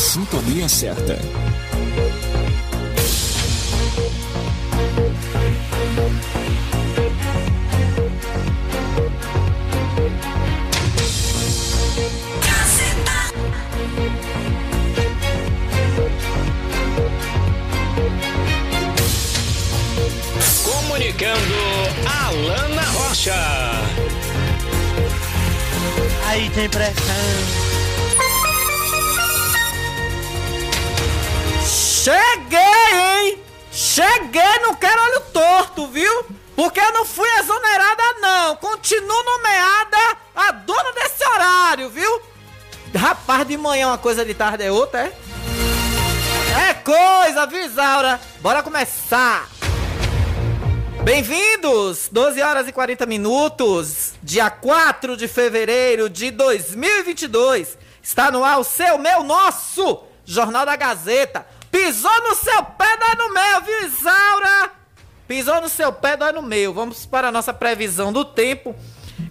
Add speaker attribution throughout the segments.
Speaker 1: Sintonia certa.
Speaker 2: Comunicando Alana Rocha.
Speaker 3: Aí tem pressão.
Speaker 4: Cheguei, hein? Cheguei, não quero olho torto, viu? Porque eu não fui exonerada, não. Continuo nomeada a dona desse horário, viu? Rapaz, de manhã uma coisa, de tarde é outra, é? É coisa, viu, Isaura? Bora começar. Bem-vindos! 12 horas e 40 minutos, dia 4 de fevereiro de 2022. Está no ar o seu, meu, nosso Jornal da Gazeta. Pisou no seu pé, dói no meu, viu, Isaura? Pisou no seu pé, dói no meu. Vamos para a nossa previsão do tempo.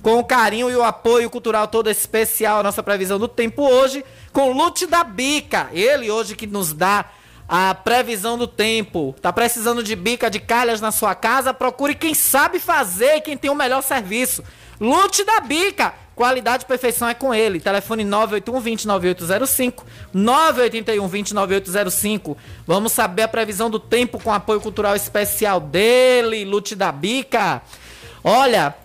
Speaker 4: Com o carinho e o apoio cultural todo especial, a nossa previsão do tempo hoje, com Lute da Bica. Ele hoje que nos dá a previsão do tempo. Tá precisando de bica de calhas na sua casa? Procure quem sabe fazer e quem tem o melhor serviço. Lute da Bica. Qualidade e perfeição é com ele. Telefone 981 209805 981 209805. Vamos saber a previsão do tempo com apoio cultural especial dele, Lute da Bica. Olha,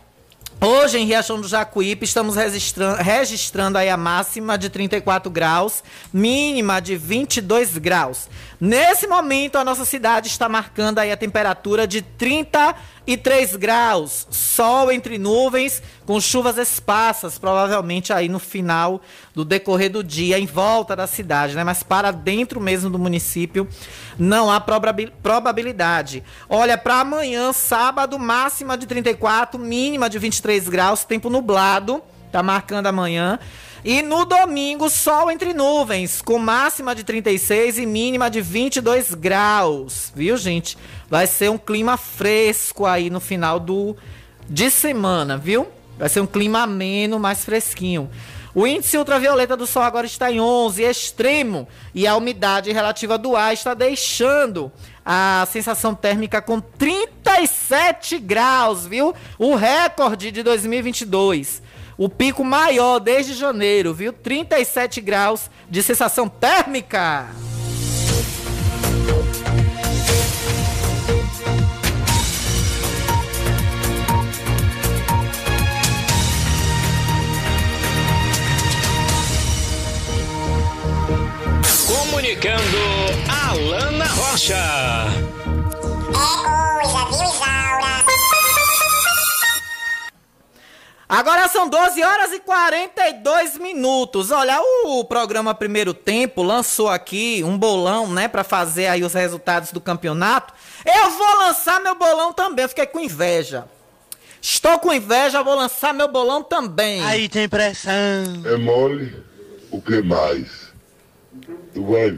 Speaker 4: Hoje em Riachão do Jacuípe estamos registrando, registrando aí a máxima de 34 graus, mínima de 22 graus. Nesse momento a nossa cidade está marcando aí a temperatura de 33 graus, sol entre nuvens, com chuvas esparsas, provavelmente aí no final do decorrer do dia em volta da cidade, né? Mas para dentro mesmo do município não há probabil- probabilidade. Olha, para amanhã, sábado, máxima de 34, mínima de 23 graus, tempo nublado, tá marcando amanhã. E no domingo, sol entre nuvens, com máxima de 36 e mínima de 22 graus. Viu, gente? Vai ser um clima fresco aí no final do de semana, viu? Vai ser um clima ameno, mais fresquinho. O índice ultravioleta do sol agora está em 11, extremo, e a umidade relativa do ar está deixando a sensação térmica com 37 graus, viu? O recorde de 2022. O pico maior desde janeiro, viu? 37 graus de sensação térmica.
Speaker 2: Comunicando Alana Rocha.
Speaker 4: Agora são 12 horas e 42 minutos. Olha, o programa Primeiro Tempo lançou aqui um bolão, né, Pra fazer aí os resultados do campeonato. Eu vou lançar meu bolão também, eu fiquei com inveja. Estou com inveja, vou lançar meu bolão também.
Speaker 3: Aí tem pressão.
Speaker 5: É mole? O que mais?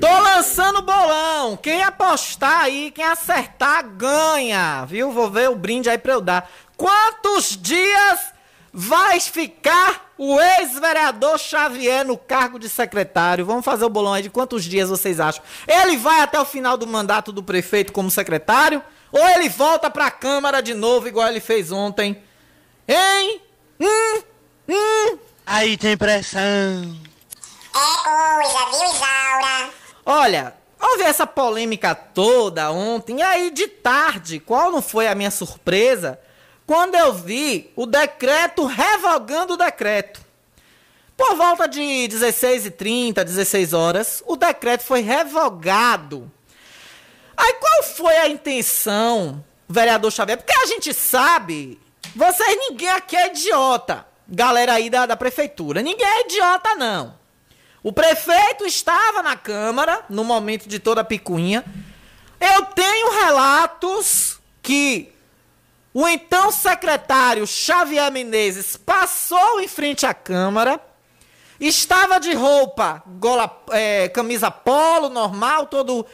Speaker 4: Tô lançando o bolão. Quem apostar aí, quem acertar, ganha. Viu? Vou ver o brinde aí pra eu dar. Quantos dias vai ficar o ex-vereador Xavier no cargo de secretário. Vamos fazer o bolão aí de quantos dias vocês acham? Ele vai até o final do mandato do prefeito como secretário? Ou ele volta pra Câmara de novo, igual ele fez ontem? Hein? Hum? Hum?
Speaker 3: Aí tem pressão.
Speaker 1: É coisa, viu, Isaura?
Speaker 4: Olha, houve essa polêmica toda ontem, e aí de tarde, qual não foi a minha surpresa? Quando eu vi o decreto revogando o decreto. Por volta de 16h30, 16 horas, o decreto foi revogado. Aí qual foi a intenção, vereador Xavier? Porque a gente sabe, vocês ninguém aqui é idiota, galera aí da, da prefeitura. Ninguém é idiota, não. O prefeito estava na Câmara no momento de toda a picuinha. Eu tenho relatos que o então secretário Xavier Menezes passou em frente à Câmara, estava de roupa, gola, é, camisa polo, normal, todo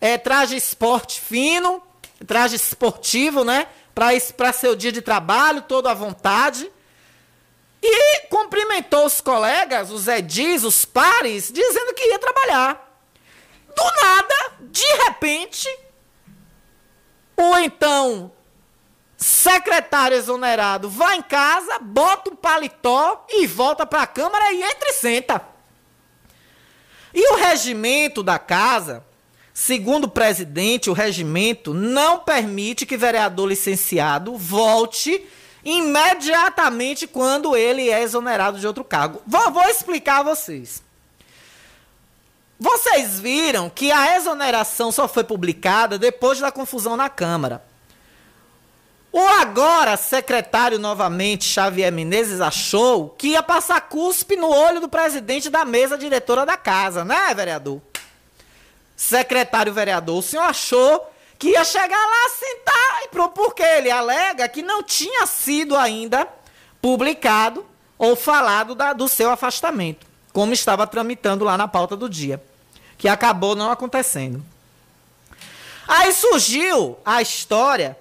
Speaker 4: é, traje esporte fino, traje esportivo, né? Para seu dia de trabalho, todo à vontade. E cumprimentou os colegas, os edis, os pares, dizendo que ia trabalhar. Do nada, de repente, o então secretário exonerado vai em casa, bota um paletó e volta para a Câmara e entra e senta. E o regimento da casa, segundo o presidente, o regimento não permite que vereador licenciado volte imediatamente quando ele é exonerado de outro cargo. Vou, vou explicar a vocês. Vocês viram que a exoneração só foi publicada depois da confusão na Câmara. O agora secretário novamente, Xavier Menezes, achou que ia passar cuspe no olho do presidente da mesa diretora da casa, né, vereador? Secretário vereador, o senhor achou que ia chegar lá, sentar, e porque ele alega que não tinha sido ainda publicado ou falado da- do seu afastamento, como estava tramitando lá na pauta do dia, que acabou não acontecendo. Aí surgiu a história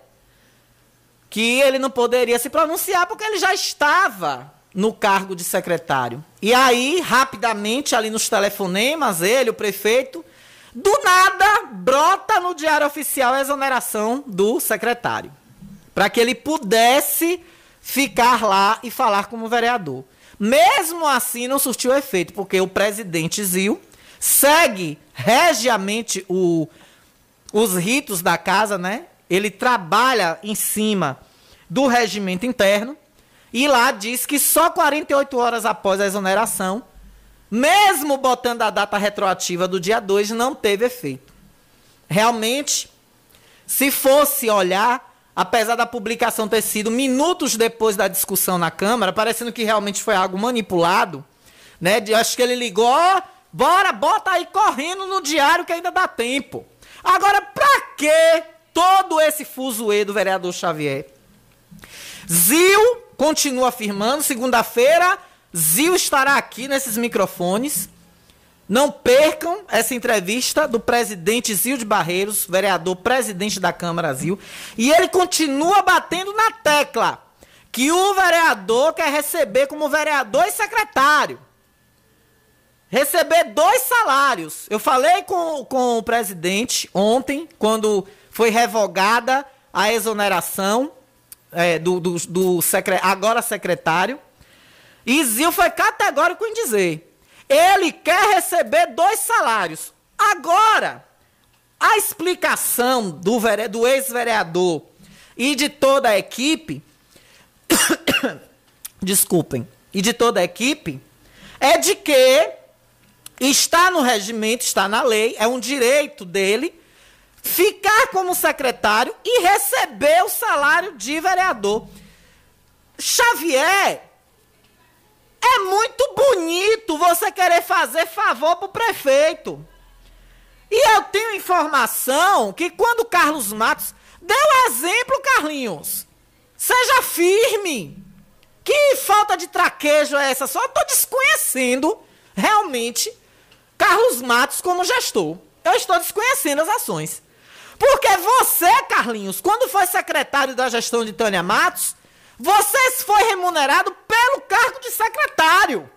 Speaker 4: que ele não poderia se pronunciar porque ele já estava no cargo de secretário. E aí, rapidamente, ali nos telefonemas, ele, o prefeito, do nada brota no Diário Oficial a exoneração do secretário. Para que ele pudesse ficar lá e falar como vereador. Mesmo assim, não surtiu efeito, porque o presidente Zil segue regiamente o, os ritos da casa, né? Ele trabalha em cima do regimento interno e lá diz que só 48 horas após a exoneração, mesmo botando a data retroativa do dia 2, não teve efeito. Realmente, se fosse olhar, apesar da publicação ter sido minutos depois da discussão na Câmara, parecendo que realmente foi algo manipulado, né? De- Acho que ele ligou, ó, bora, bota aí correndo no diário que ainda dá tempo. Agora, pra que todo esse fuzuê do vereador Xavier? Zil continua afirmando, segunda-feira, Zil estará aqui nesses microfones. Não percam essa entrevista do presidente Zil de Barreiros, vereador presidente da Câmara Zil. E ele continua batendo na tecla que o vereador quer receber como vereador e secretário. Receber dois salários. Eu falei com, com o presidente ontem, quando foi revogada a exoneração é, do, do, do secre- agora secretário. E Zil foi categórico em dizer: ele quer receber dois salários. Agora, a explicação do, do ex-vereador e de toda a equipe, desculpem, e de toda a equipe, é de que está no regimento, está na lei, é um direito dele ficar como secretário e receber o salário de vereador. Xavier, é muito bonito você querer fazer favor pro prefeito. E eu tenho informação que quando o Carlos Matos deu exemplo, Carlinhos, seja firme. Que falta de traquejo é essa? Só tô desconhecendo realmente Carlos Matos como gestor. Eu estou desconhecendo as ações. Porque você, Carlinhos, quando foi secretário da gestão de Tânia Matos, Você foi remunerado pelo cargo de secretário.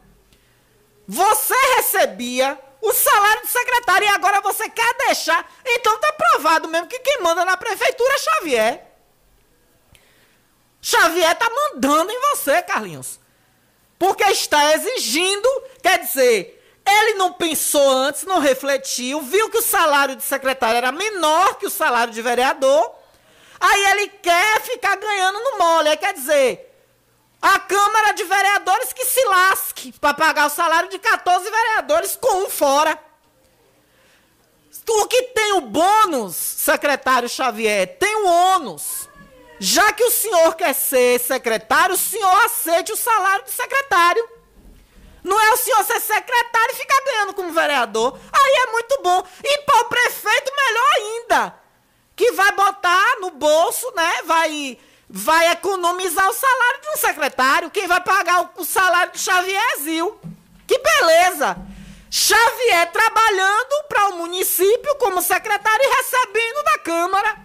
Speaker 4: Você recebia o salário de secretário e agora você quer deixar. Então tá provado mesmo que quem manda na prefeitura é Xavier. Xavier tá mandando em você, Carlinhos. Porque está exigindo, quer dizer, ele não pensou antes, não refletiu, viu que o salário de secretário era menor que o salário de vereador. Aí ele quer ficar ganhando no mole. Aí quer dizer, a Câmara de Vereadores que se lasque para pagar o salário de 14 vereadores com um fora. O que tem o bônus, secretário Xavier, tem o ônus. Já que o senhor quer ser secretário, o senhor aceite o salário de secretário. Não é o senhor ser secretário e ficar ganhando como vereador. Aí é muito bom. E para o prefeito, melhor ainda. Que vai botar no bolso, né? Vai, vai economizar o salário de um secretário. Quem vai pagar o, o salário de Xavier é Zil. Que beleza! Xavier trabalhando para o município como secretário e recebendo da Câmara.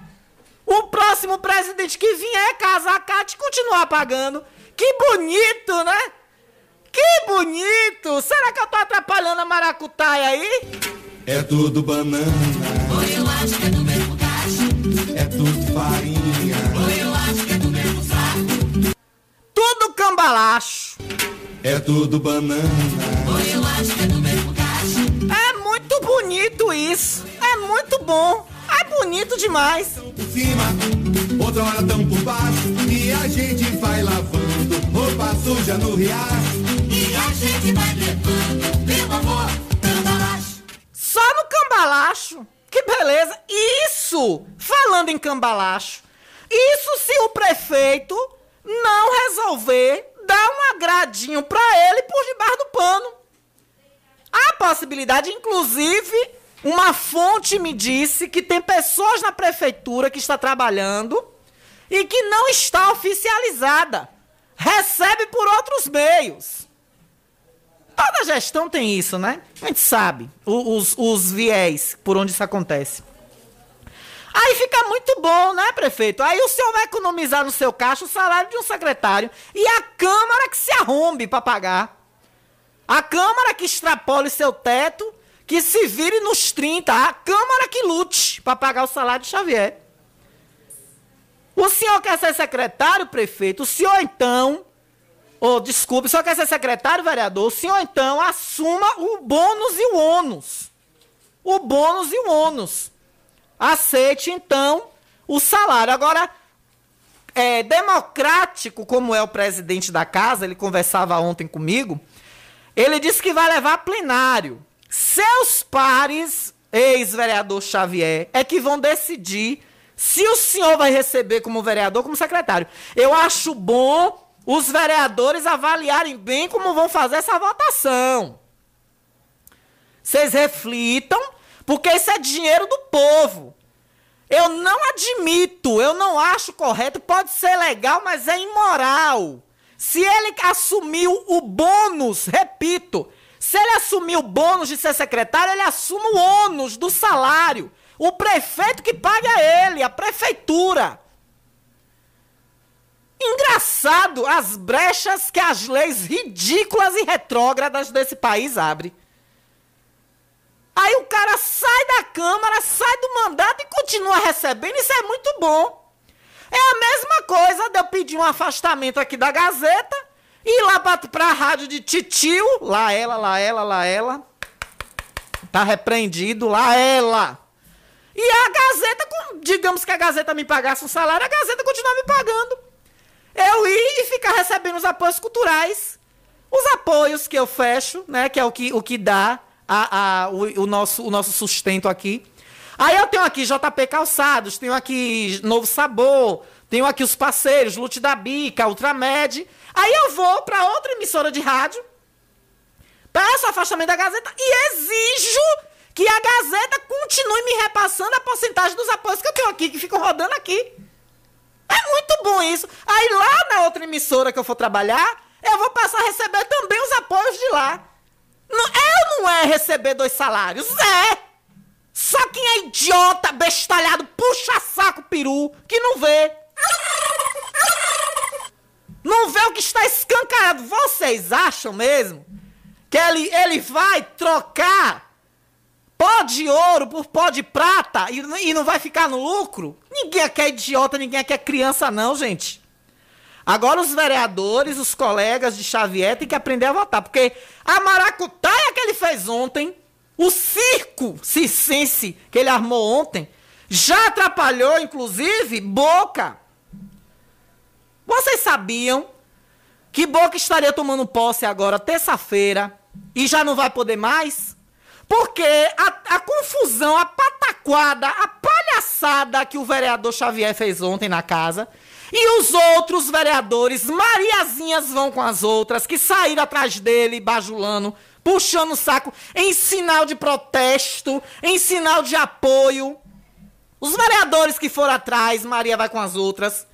Speaker 4: O próximo presidente que vier casar a Cátia e continuar pagando. Que bonito, né? Que bonito! Será que eu tô atrapalhando a maracutaia aí?
Speaker 6: É tudo banana,
Speaker 7: Oi, eu acho que é do mesmo cacho.
Speaker 6: é tudo farinha,
Speaker 7: Oi, eu acho que é do mesmo saco.
Speaker 4: Tudo cambalacho.
Speaker 6: é tudo banana,
Speaker 7: Oi, eu acho que é do mesmo cacho.
Speaker 4: É muito bonito isso. É muito bom. É bonito demais.
Speaker 6: por cima, outra hora tão por baixo, e a gente vai lavando roupa suja no riacho.
Speaker 7: Meu amor, cambalacho.
Speaker 4: Só no cambalacho. Que beleza. Isso, falando em cambalacho, isso se o prefeito não resolver dar um agradinho pra ele por debaixo do pano. Há possibilidade, inclusive, uma fonte me disse que tem pessoas na prefeitura que está trabalhando e que não está oficializada. Recebe por outros meios. Toda gestão tem isso, né? A gente sabe os, os viés por onde isso acontece. Aí fica muito bom, né, prefeito? Aí o senhor vai economizar no seu caixa o salário de um secretário e a Câmara que se arrombe para pagar. A Câmara que extrapole seu teto, que se vire nos 30. A Câmara que lute para pagar o salário de Xavier. O senhor quer ser secretário, prefeito? O senhor então Ô, desculpe, o senhor quer ser secretário, vereador? O senhor, então, assuma o bônus e o ônus. O bônus e o ônus. Aceite, então, o salário. Agora, é, democrático, como é o presidente da casa, ele conversava ontem comigo, ele disse que vai levar plenário. Seus pares, ex-vereador Xavier, é que vão decidir se o senhor vai receber como vereador, como secretário. Eu acho bom os vereadores avaliarem bem como vão fazer essa votação. Vocês reflitam, porque isso é dinheiro do povo. Eu não admito, eu não acho correto, pode ser legal, mas é imoral. Se ele assumiu o bônus, repito, se ele assumiu o bônus de ser secretário, ele assume o ônus do salário. O prefeito que paga ele, a prefeitura. Engraçado as brechas que as leis ridículas e retrógradas desse país abrem. Aí o cara sai da Câmara, sai do mandato e continua recebendo. Isso é muito bom. É a mesma coisa de eu pedir um afastamento aqui da Gazeta e ir lá pra, pra rádio de Titio. Lá ela, lá ela, lá ela. Tá repreendido, lá ela. E a Gazeta, digamos que a Gazeta me pagasse um salário, a Gazeta continua me pagando. Eu ir e ficar recebendo os apoios culturais. Os apoios que eu fecho, né? Que é o que, o que dá a, a, o, o nosso, o nosso sustento aqui. Aí eu tenho aqui JP Calçados, tenho aqui Novo Sabor, tenho aqui os parceiros, Lute da Bica, Ultramed. Aí eu vou para outra emissora de rádio, peço afastamento da Gazeta e exijo que a Gazeta continue me repassando a porcentagem dos apoios que eu tenho aqui, que ficam rodando aqui. É muito bom isso. Aí lá na outra emissora que eu for trabalhar, eu vou passar a receber também os apoios de lá. Não, ou não é receber dois salários? É! Só quem é idiota, bestalhado, puxa saco peru, que não vê. Não vê o que está escancarado. Vocês acham mesmo que ele, ele vai trocar pó de ouro por pó de prata e, e não vai ficar no lucro? Ninguém aqui é idiota, ninguém aqui é criança, não, gente. Agora os vereadores, os colegas de Xavier têm que aprender a votar, porque a maracutaia que ele fez ontem, o circo circense que ele armou ontem, já atrapalhou, inclusive, Boca. Vocês sabiam que Boca estaria tomando posse agora, terça-feira, e já não vai poder mais? Porque a, a confusão, a pataquada, a palhaçada que o vereador Xavier fez ontem na casa e os outros vereadores, Mariazinhas vão com as outras, que saíram atrás dele, bajulando, puxando o saco, em sinal de protesto, em sinal de apoio. Os vereadores que foram atrás, Maria vai com as outras.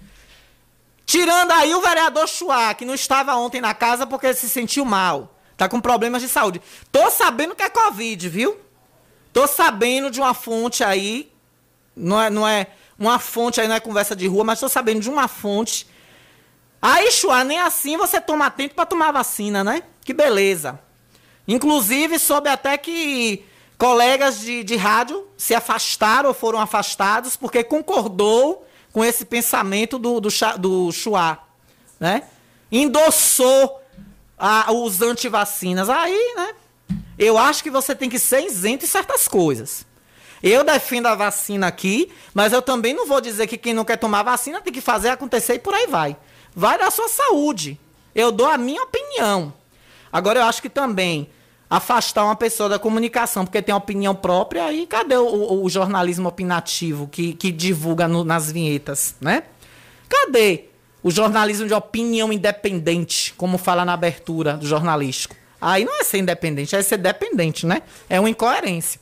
Speaker 4: Tirando aí o vereador Chua, que não estava ontem na casa porque se sentiu mal. Tá com problemas de saúde. Tô sabendo que é Covid, viu? Tô sabendo de uma fonte aí. Não é, não é uma fonte aí, não é conversa de rua, mas tô sabendo de uma fonte. Aí, Chua, nem assim você toma tempo para tomar vacina, né? Que beleza. Inclusive, soube até que colegas de, de rádio se afastaram ou foram afastados porque concordou com esse pensamento do, do, do Chua, né? Endossou a, os antivacinas. Aí, né? Eu acho que você tem que ser isento em certas coisas. Eu defendo a vacina aqui, mas eu também não vou dizer que quem não quer tomar vacina tem que fazer acontecer e por aí vai. Vai da sua saúde. Eu dou a minha opinião. Agora, eu acho que também afastar uma pessoa da comunicação porque tem opinião própria, aí cadê o, o, o jornalismo opinativo que, que divulga no, nas vinhetas, né? Cadê o jornalismo de opinião independente, como fala na abertura do jornalístico? Aí não é ser independente, é ser dependente, né? É uma incoerência.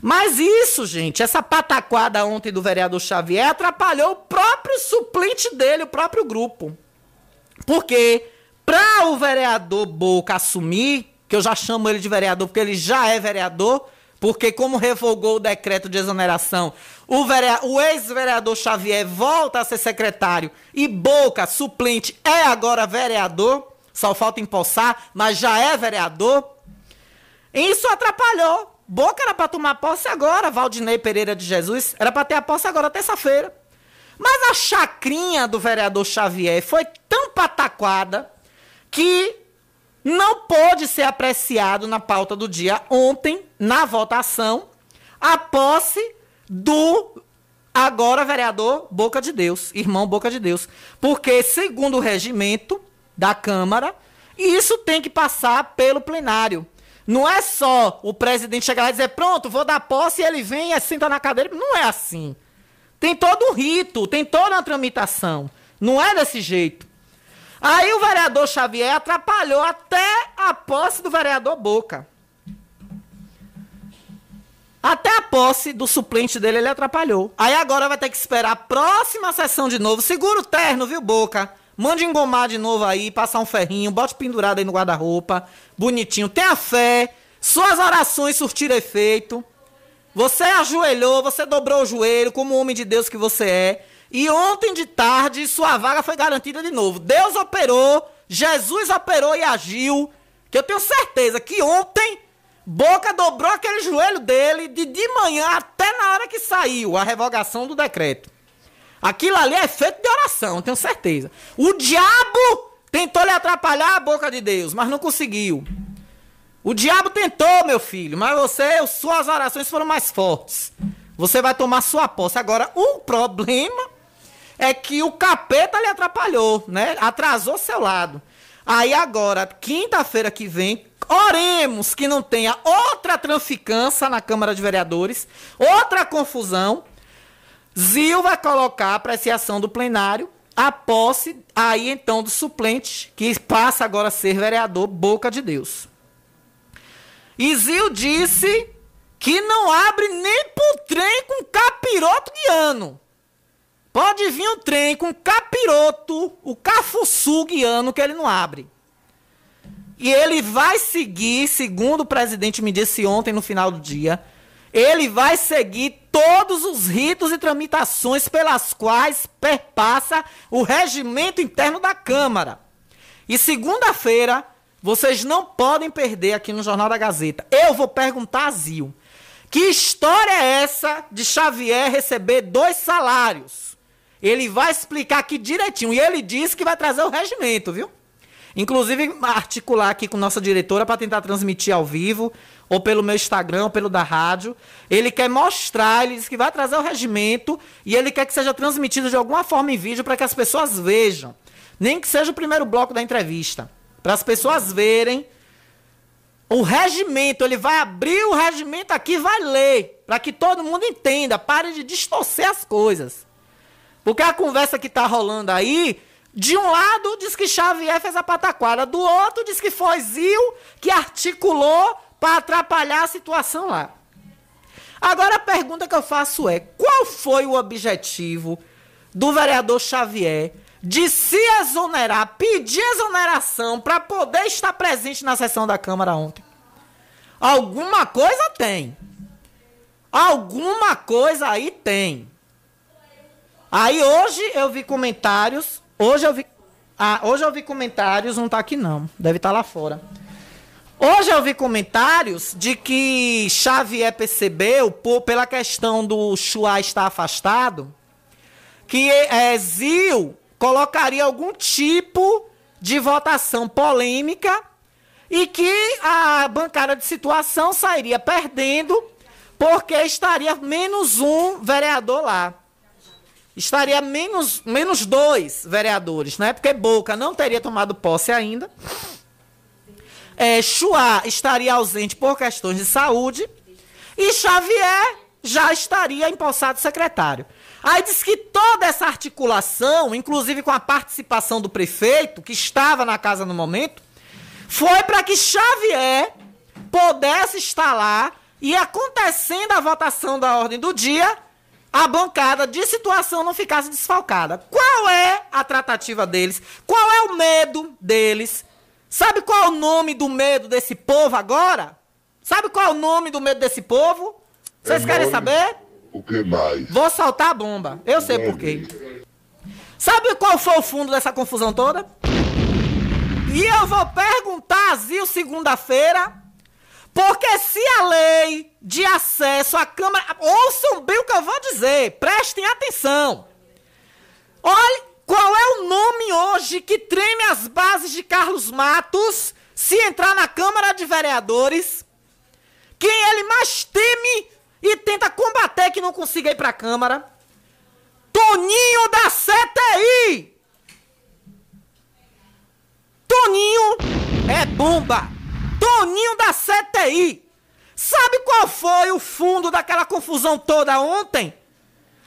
Speaker 4: Mas isso, gente, essa pataquada ontem do vereador Xavier atrapalhou o próprio suplente dele, o próprio grupo. Porque para o vereador Boca assumir, que eu já chamo ele de vereador porque ele já é vereador, porque como revogou o decreto de exoneração, o, o ex-vereador Xavier volta a ser secretário e Boca, suplente, é agora vereador, só falta empossar, mas já é vereador. Isso atrapalhou. Boca era para tomar posse agora, Valdinei Pereira de Jesus, era para ter a posse agora, terça-feira. Mas a chacrinha do vereador Xavier foi tão pataquada que não pôde ser apreciado na pauta do dia ontem, na votação, a posse do agora vereador Boca de Deus, irmão Boca de Deus. Porque, segundo o regimento da Câmara, isso tem que passar pelo plenário. Não é só o presidente chegar lá e dizer, pronto, vou dar posse e ele vem e senta na cadeira. Não é assim. Tem todo um rito, tem toda uma tramitação. Não é desse jeito. Aí o vereador Xavier atrapalhou até a posse do vereador Boca. Até a posse do suplente dele ele atrapalhou. Aí agora vai ter que esperar a próxima sessão de novo. Segura o terno, viu, Boca? Mande engomar de novo aí, passar um ferrinho, bote pendurado aí no guarda-roupa, bonitinho. Tenha fé, suas orações surtiram efeito. Você ajoelhou, você dobrou o joelho como homem de Deus que você é. E ontem de tarde sua vaga foi garantida de novo. Deus operou, Jesus operou e agiu. Que eu tenho certeza que ontem Boca dobrou aquele joelho dele de de manhã até na hora que saiu a revogação do decreto. Aquilo ali é feito de oração, tenho certeza. O diabo tentou lhe atrapalhar a boca de Deus, mas não conseguiu. O diabo tentou, meu filho, mas você, suas orações foram mais fortes. Você vai tomar sua posse. Agora, o problema é que o capeta lhe atrapalhou, né? Atrasou seu lado. Aí agora, quinta-feira que vem, oremos que não tenha outra traficância na Câmara de Vereadores, outra confusão, Zil vai colocar a apreciação do plenário a posse aí então do suplente, que passa agora a ser vereador Boca de Deus. E Zil disse que não abre nem pro trem com capiroto guiano. Pode vir um trem com capiroto, o cafuçu guiano, que ele não abre. E ele vai seguir, segundo o presidente me disse ontem no final do dia, ele vai seguir todos os ritos e tramitações pelas quais perpassa o regimento interno da Câmara. E segunda-feira, vocês não podem perder aqui no Jornal da Gazeta. Eu vou perguntar a Zil. Que história é essa de Xavier receber dois salários? Ele vai explicar aqui direitinho. E ele disse que vai trazer o regimento, viu? Inclusive, articular aqui com nossa diretora para tentar transmitir ao vivo, ou pelo meu Instagram, ou pelo da rádio. Ele quer mostrar, ele disse que vai trazer o regimento e ele quer que seja transmitido de alguma forma em vídeo para que as pessoas vejam. Nem que seja o primeiro bloco da entrevista. Para as pessoas verem o regimento. Ele vai abrir o regimento aqui e vai ler. Para que todo mundo entenda. Pare de distorcer as coisas. Porque a conversa que está rolando aí de um lado diz que Xavier fez a pataquara, do outro diz que foi Zil que articulou para atrapalhar a situação lá. Agora a pergunta que eu faço é: qual foi o objetivo do vereador Xavier de se exonerar, pedir exoneração para poder estar presente na sessão da Câmara ontem? Alguma coisa tem. Alguma coisa aí tem. Aí hoje eu vi comentários Hoje eu vi. Ah, hoje eu vi comentários, não tá aqui não. Deve estar tá lá fora. Hoje eu vi comentários de que Xavier percebeu, por, pela questão do Chua estar afastado, que é, Zil colocaria algum tipo de votação polêmica e que a bancada de situação sairia perdendo porque estaria menos um vereador lá estaria menos, menos dois vereadores, né? Porque Boca não teria tomado posse ainda. É, Chua estaria ausente por questões de saúde. E Xavier já estaria empossado secretário. Aí diz que toda essa articulação, inclusive com a participação do prefeito, que estava na casa no momento, foi para que Xavier pudesse estar lá e acontecendo a votação da ordem do dia, a bancada de situação não ficasse desfalcada. Qual é a tratativa deles? Qual é o medo deles? Sabe qual é o nome do medo desse povo agora? Sabe qual é o nome do medo desse povo? Vocês é querem saber?
Speaker 5: O que mais?
Speaker 4: Vou soltar a bomba. Eu sei por quê. Sabe qual foi o fundo dessa confusão toda? E eu vou perguntar a Zil segunda-feira porque se a lei de acesso à Câmara. Ouçam bem o que eu vou dizer, prestem atenção. Olhe qual é o nome hoje que treme as bases de Carlos Matos se entrar na Câmara de Vereadores. Quem ele mais teme e tenta combater que não consiga ir para a Câmara. Toninho da CTI! Toninho é bomba! Toninho da CTI. Sabe qual foi o fundo daquela confusão toda ontem?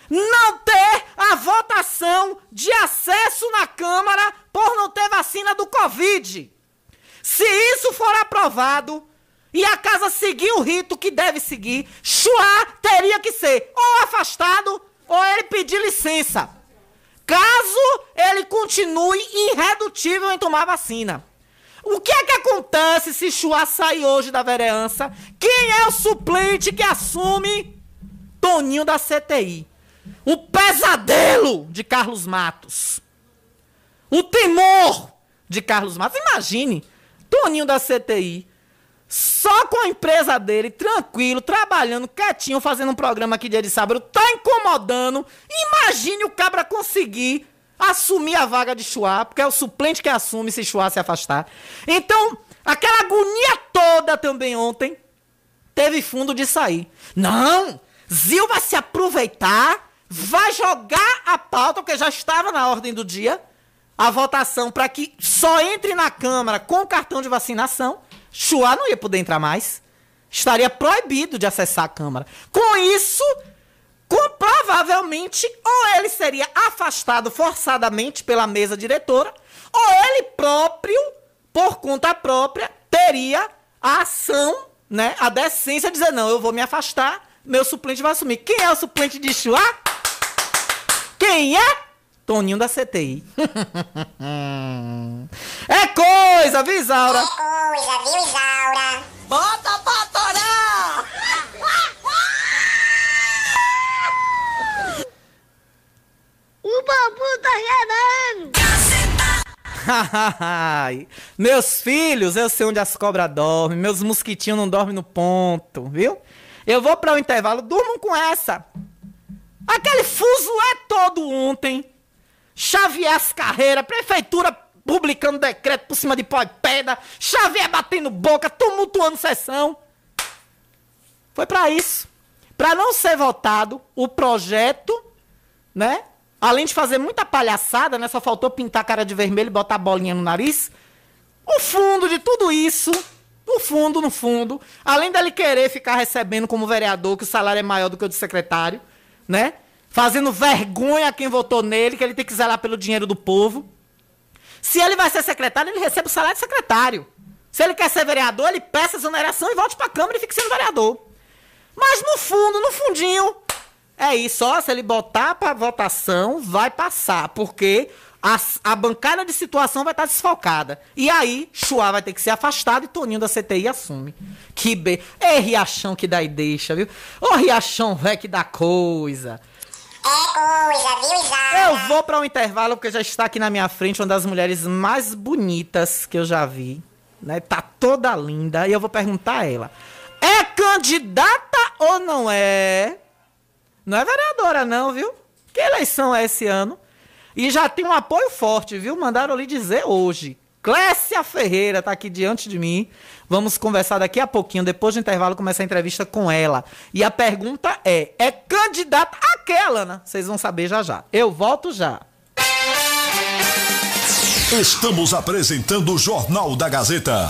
Speaker 4: Não ter a votação de acesso na Câmara por não ter vacina do Covid. Se isso for aprovado e a casa seguir o rito que deve seguir, Chua teria que ser ou afastado ou ele pedir licença. Caso ele continue irredutível em tomar vacina. O que é que acontece se Chua sai hoje da vereança? Quem é o suplente que assume? Toninho da CTI. O pesadelo de Carlos Matos. O temor de Carlos Matos. Imagine, Toninho da CTI. Só com a empresa dele, tranquilo, trabalhando, quietinho, fazendo um programa aqui dia de sábado, tá incomodando. Imagine o cabra conseguir assumir a vaga de Chua, porque é o suplente que assume se Chua se afastar. Então, aquela agonia toda também ontem teve fundo de sair. Não! Zil vai se aproveitar, vai jogar a pauta, porque já estava na ordem do dia, a votação para que só entre na Câmara com cartão de vacinação. Chua não ia poder entrar mais. Estaria proibido de acessar a Câmara. Com isso, provavelmente, ou ele seria afastado forçadamente pela mesa diretora, ou ele próprio, por conta própria, teria a ação, né, a decência de dizer, não, eu vou me afastar, meu suplente vai assumir. Quem é o suplente de Chua? Quem é? Toninho da CTI. é coisa, viu, Isaura?
Speaker 1: É coisa, viu, Isaura?
Speaker 7: Bota pra torar!
Speaker 4: O bambu tá gerando! meus filhos, eu sei onde as cobras dormem. Meus mosquitinhos não dormem no ponto, viu? Eu vou para o um intervalo, durmam com essa. Aquele fuso é todo ontem. Xavier as carreiras, prefeitura publicando decreto por cima de pó e pedra, Xavier batendo boca, tumultuando sessão. Foi para isso. Para não ser votado o projeto, né? Além de fazer muita palhaçada, né? Só faltou pintar a cara de vermelho e botar a bolinha no nariz. O fundo de tudo isso, no fundo, no fundo, além dele querer ficar recebendo como vereador, que o salário é maior do que o de secretário, né? Fazendo vergonha a quem votou nele, que ele tem que zelar pelo dinheiro do povo. Se ele vai ser secretário, ele recebe o salário de secretário. Se ele quer ser vereador, ele peça exoneração e volte para a Câmara e fique sendo vereador. Mas no fundo, no fundinho, é isso. Ó, se ele botar para votação, vai passar. Porque a, a bancada de situação vai estar desfalcada. E aí, Chua vai ter que ser afastado e Toninho da CTI assume. Que be... É Riachão que dá e deixa, viu? Ô Riachão, velho, que dá coisa.
Speaker 1: É coisa, viu, Isaura?
Speaker 4: Eu vou para um intervalo porque já está aqui na minha frente uma das mulheres mais bonitas que eu já vi, né? Tá toda linda e eu vou perguntar a ela: é candidata ou não é? Não é vereadora não, viu? Que eleição é esse ano? E já tem um apoio forte, viu? Mandaram lhe dizer hoje. Clécia Ferreira tá aqui diante de mim. Vamos conversar daqui a pouquinho, depois do intervalo, começar a entrevista com ela. E a pergunta é: é candidata a quê, Alana? Vocês vão saber já já. Eu volto já.
Speaker 8: Estamos apresentando o Jornal da Gazeta.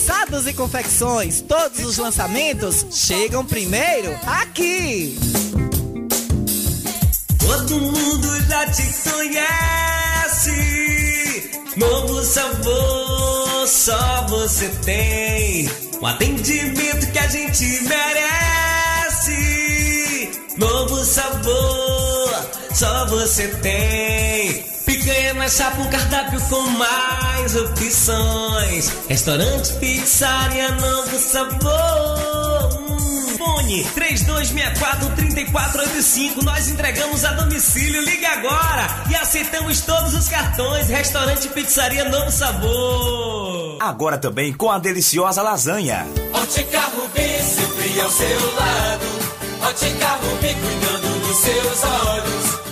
Speaker 4: e Confecções. Todos os lançamentos chegam primeiro aqui.
Speaker 9: Todo mundo já te conhece. Novo sabor, só você tem. Um atendimento que a gente merece. Novo sabor, só você tem. Picanha na chapa, um cardápio com mais opções. Restaurante, pizzaria, novo sabor. Hum, Fone 3264-3485. Nós entregamos a domicílio. Liga agora e aceitamos todos os cartões. Restaurante Pizzaria Novo Sabor.
Speaker 10: Agora também com a deliciosa lasanha.
Speaker 9: Ótica Rubi, sempre ao seu lado. Ótica Rubi, cuidando dos seus olhos.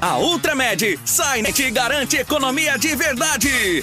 Speaker 11: A Ultramed Signet garante economia de verdade.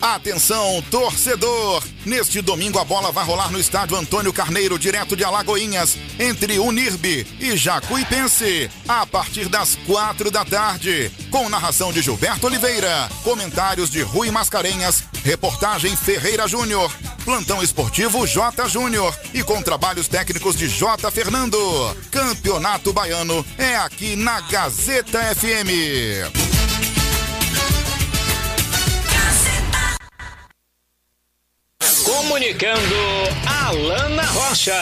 Speaker 12: Atenção, torcedor! Neste domingo a bola vai rolar no estádio Antônio Carneiro, direto de Alagoinhas, entre Unirbe e Jacuipense, a partir das quatro da tarde. Com narração de Gilberto Oliveira, comentários de Rui Mascarenhas, reportagem Ferreira Júnior, plantão esportivo J Júnior e com trabalhos técnicos de J Fernando. Campeonato Baiano é aqui na Gazeta FM.
Speaker 2: Comunicando Alana Rocha.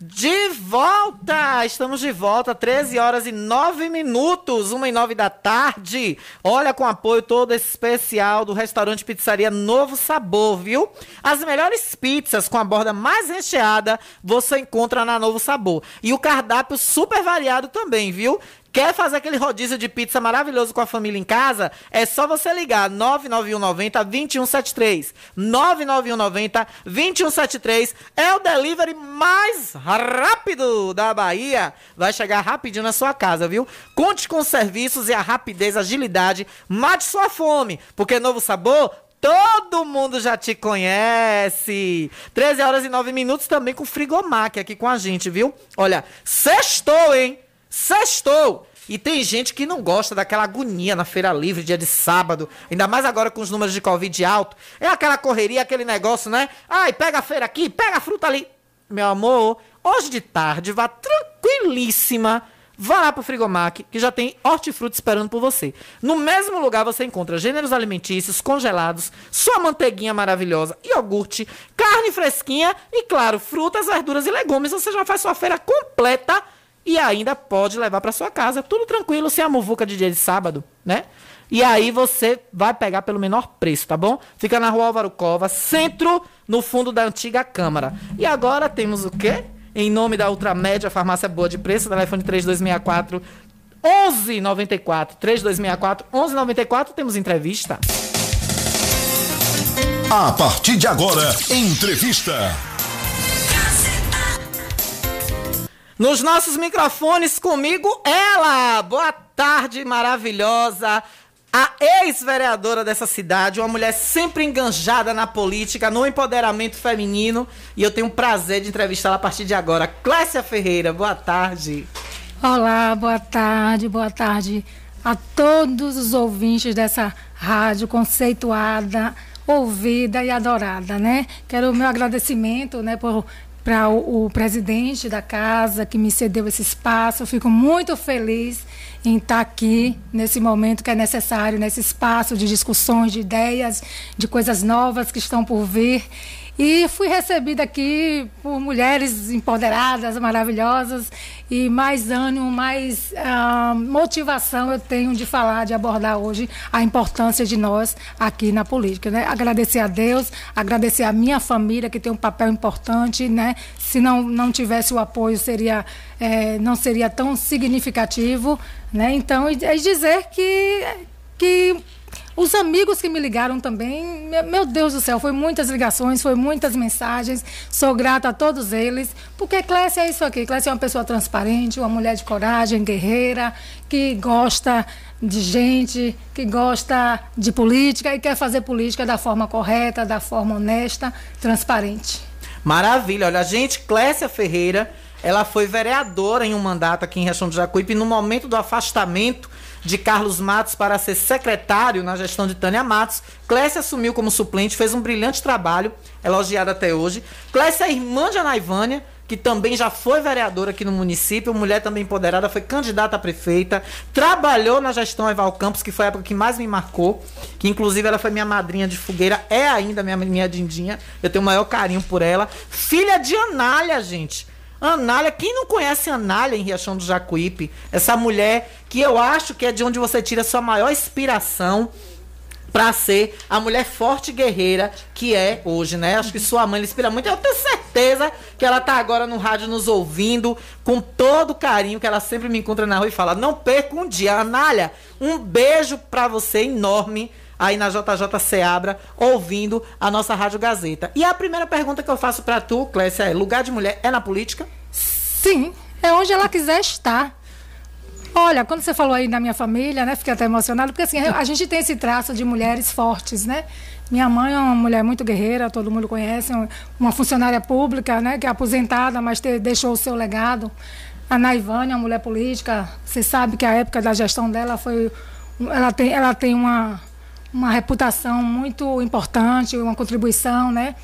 Speaker 4: De volta! Estamos de volta, 13 horas e 9 minutos, 1 e 9 da tarde. Olha, com apoio todo especial do restaurante Pizzaria Novo Sabor, viu? As melhores pizzas com a borda mais recheada você encontra na Novo Sabor. E o cardápio super variado também, viu? Quer fazer aquele rodízio de pizza maravilhoso com a família em casa? É só você ligar 99190 2173. 99190 2173 é o delivery mais rápido da Bahia. Vai chegar rapidinho na sua casa, viu? Conte com os serviços e a rapidez, agilidade. Mate sua fome, porque novo sabor Todo mundo já te conhece. 13 horas e 9 minutos também com Frigomac aqui com a gente, viu? Olha, sextou, hein? Sextou! E tem gente que não gosta daquela agonia na feira livre, dia de sábado. Ainda mais agora com os números de Covid alto. É aquela correria, aquele negócio, né? Ai, pega a feira aqui, pega a fruta ali. Meu amor, hoje de tarde, vá tranquilíssima. Vá lá pro Frigomac, que já tem hortifruti esperando por você. No mesmo lugar você encontra gêneros alimentícios congelados, sua manteiguinha maravilhosa, iogurte, carne fresquinha e, claro, frutas, verduras e legumes. Você já faz sua feira completa e ainda pode levar para sua casa, tudo tranquilo, sem a muvuca de dia de sábado, né? E aí você vai pegar pelo menor preço, tá bom? Fica na rua Álvaro Cova, centro, no fundo da antiga Câmara. E agora temos o quê? Em nome da Ultramédia, farmácia boa de preço, telefone 3264 1194. 3264 1194, temos entrevista.
Speaker 8: A partir de agora, entrevista.
Speaker 4: Nos nossos microfones comigo, ela! Boa tarde, maravilhosa! A ex-vereadora dessa cidade, uma mulher sempre enganjada na política, no empoderamento feminino. E eu tenho o prazer de entrevistá-la a partir de agora. Clécia Ferreira, boa tarde.
Speaker 13: Olá, boa tarde, boa tarde a todos os ouvintes dessa rádio conceituada, ouvida e adorada, né? Quero o meu agradecimento, né, por para o, o, presidente da casa que me cedeu esse espaço. Eu fico muito feliz em estar aqui nesse momento que é necessário, nesse espaço de discussões, de ideias, de coisas novas que estão por vir. E fui recebida aqui por mulheres empoderadas, maravilhosas, e mais ânimo, mais uh, motivação eu tenho de falar, de abordar hoje a importância de nós aqui na política. Né? Agradecer a Deus, agradecer a minha família, que tem um papel importante. Né? Se não, não tivesse o apoio, seria, é, não seria tão significativo. Né? Então, é dizer que, que os amigos que me ligaram também, meu Deus do céu, foi muitas ligações, foi muitas mensagens. Sou grata a todos eles, porque Clécia é isso aqui. Clécia é uma pessoa transparente, uma mulher de coragem, guerreira, que gosta de gente, que gosta de política e quer fazer política da forma correta, da forma honesta, transparente.
Speaker 4: Maravilha. Olha, a gente, Clécia Ferreira, ela foi vereadora em um mandato aqui em Riachão do Jacuípe no momento do afastamento de Carlos Matos para ser secretário na gestão de Tânia Matos. Clécia assumiu como suplente, fez um brilhante trabalho, elogiado até hoje. Clécia é irmã de Anaivânia, que também já foi vereadora aqui no município, mulher também empoderada, foi candidata a prefeita, trabalhou na gestão Eval Campos, que foi a época que mais me marcou, que inclusive ela foi minha madrinha de fogueira, é ainda minha, minha dindinha, eu tenho o maior carinho por ela. Filha de Anália, gente. Anália, quem não conhece Anália em Riachão do Jacuípe? Essa mulher que eu acho que é de onde você tira sua maior inspiração pra ser a mulher forte guerreira que é hoje, né? Acho que sua mãe lhe inspira muito. Eu tenho certeza que ela tá agora no rádio nos ouvindo com todo o carinho que ela sempre me encontra na rua e fala: "Não perca um dia, Anália. Um beijo pra você enorme." Aí na JJ Seabra, ouvindo a nossa Rádio Gazeta. E a primeira pergunta que eu faço pra tu, Clécia, é: lugar de mulher é na política?
Speaker 13: Sim, é onde ela quiser estar. Olha, quando você falou aí da minha família, né? Fiquei até emocionada, porque assim, a gente tem esse traço de mulheres fortes, né? Minha mãe é uma mulher muito guerreira, todo mundo conhece, um- uma funcionária pública, né? Que é aposentada, mas te- deixou o seu legado. A Naivane é uma mulher política. Você sabe que a época da gestão dela foi. Ela tem, ela tem uma, uma reputação muito importante, uma contribuição, né?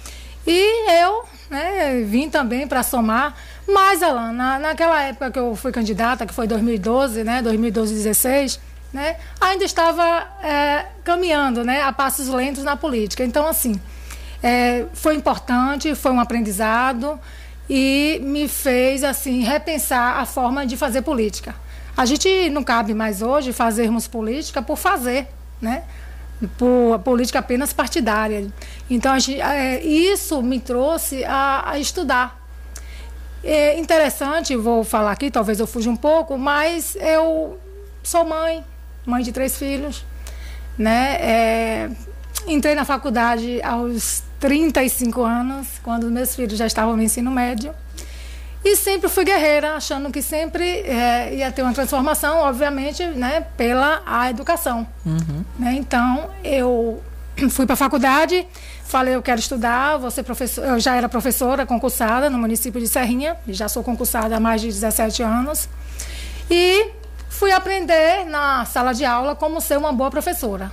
Speaker 13: E eu né, vim também para somar. Mas, Alan, na, naquela época que eu fui candidata, que foi 2012, né, 2012, 16, né, ainda estava é, caminhando né, a passos lentos na política. Então, assim, é, foi importante, foi um aprendizado e me fez assim repensar a forma de fazer política. A gente não cabe mais hoje fazermos política por fazer, né? Por política apenas partidária. Então, gente, é, isso me trouxe a, a estudar. É interessante, vou falar aqui, talvez eu fuja um pouco, mas eu sou mãe, mãe de três filhos, né? É, entrei na faculdade aos 35 anos, quando meus filhos já estavam no ensino médio. E sempre fui guerreira, achando que sempre é, ia ter uma transformação, obviamente, né, pela a educação. né? Então, eu fui para a faculdade, falei, eu quero estudar, ser professor, eu já era professora concursada no município de Serrinha, e já sou concursada há mais de 17 anos. E fui aprender na sala de aula como ser uma boa professora.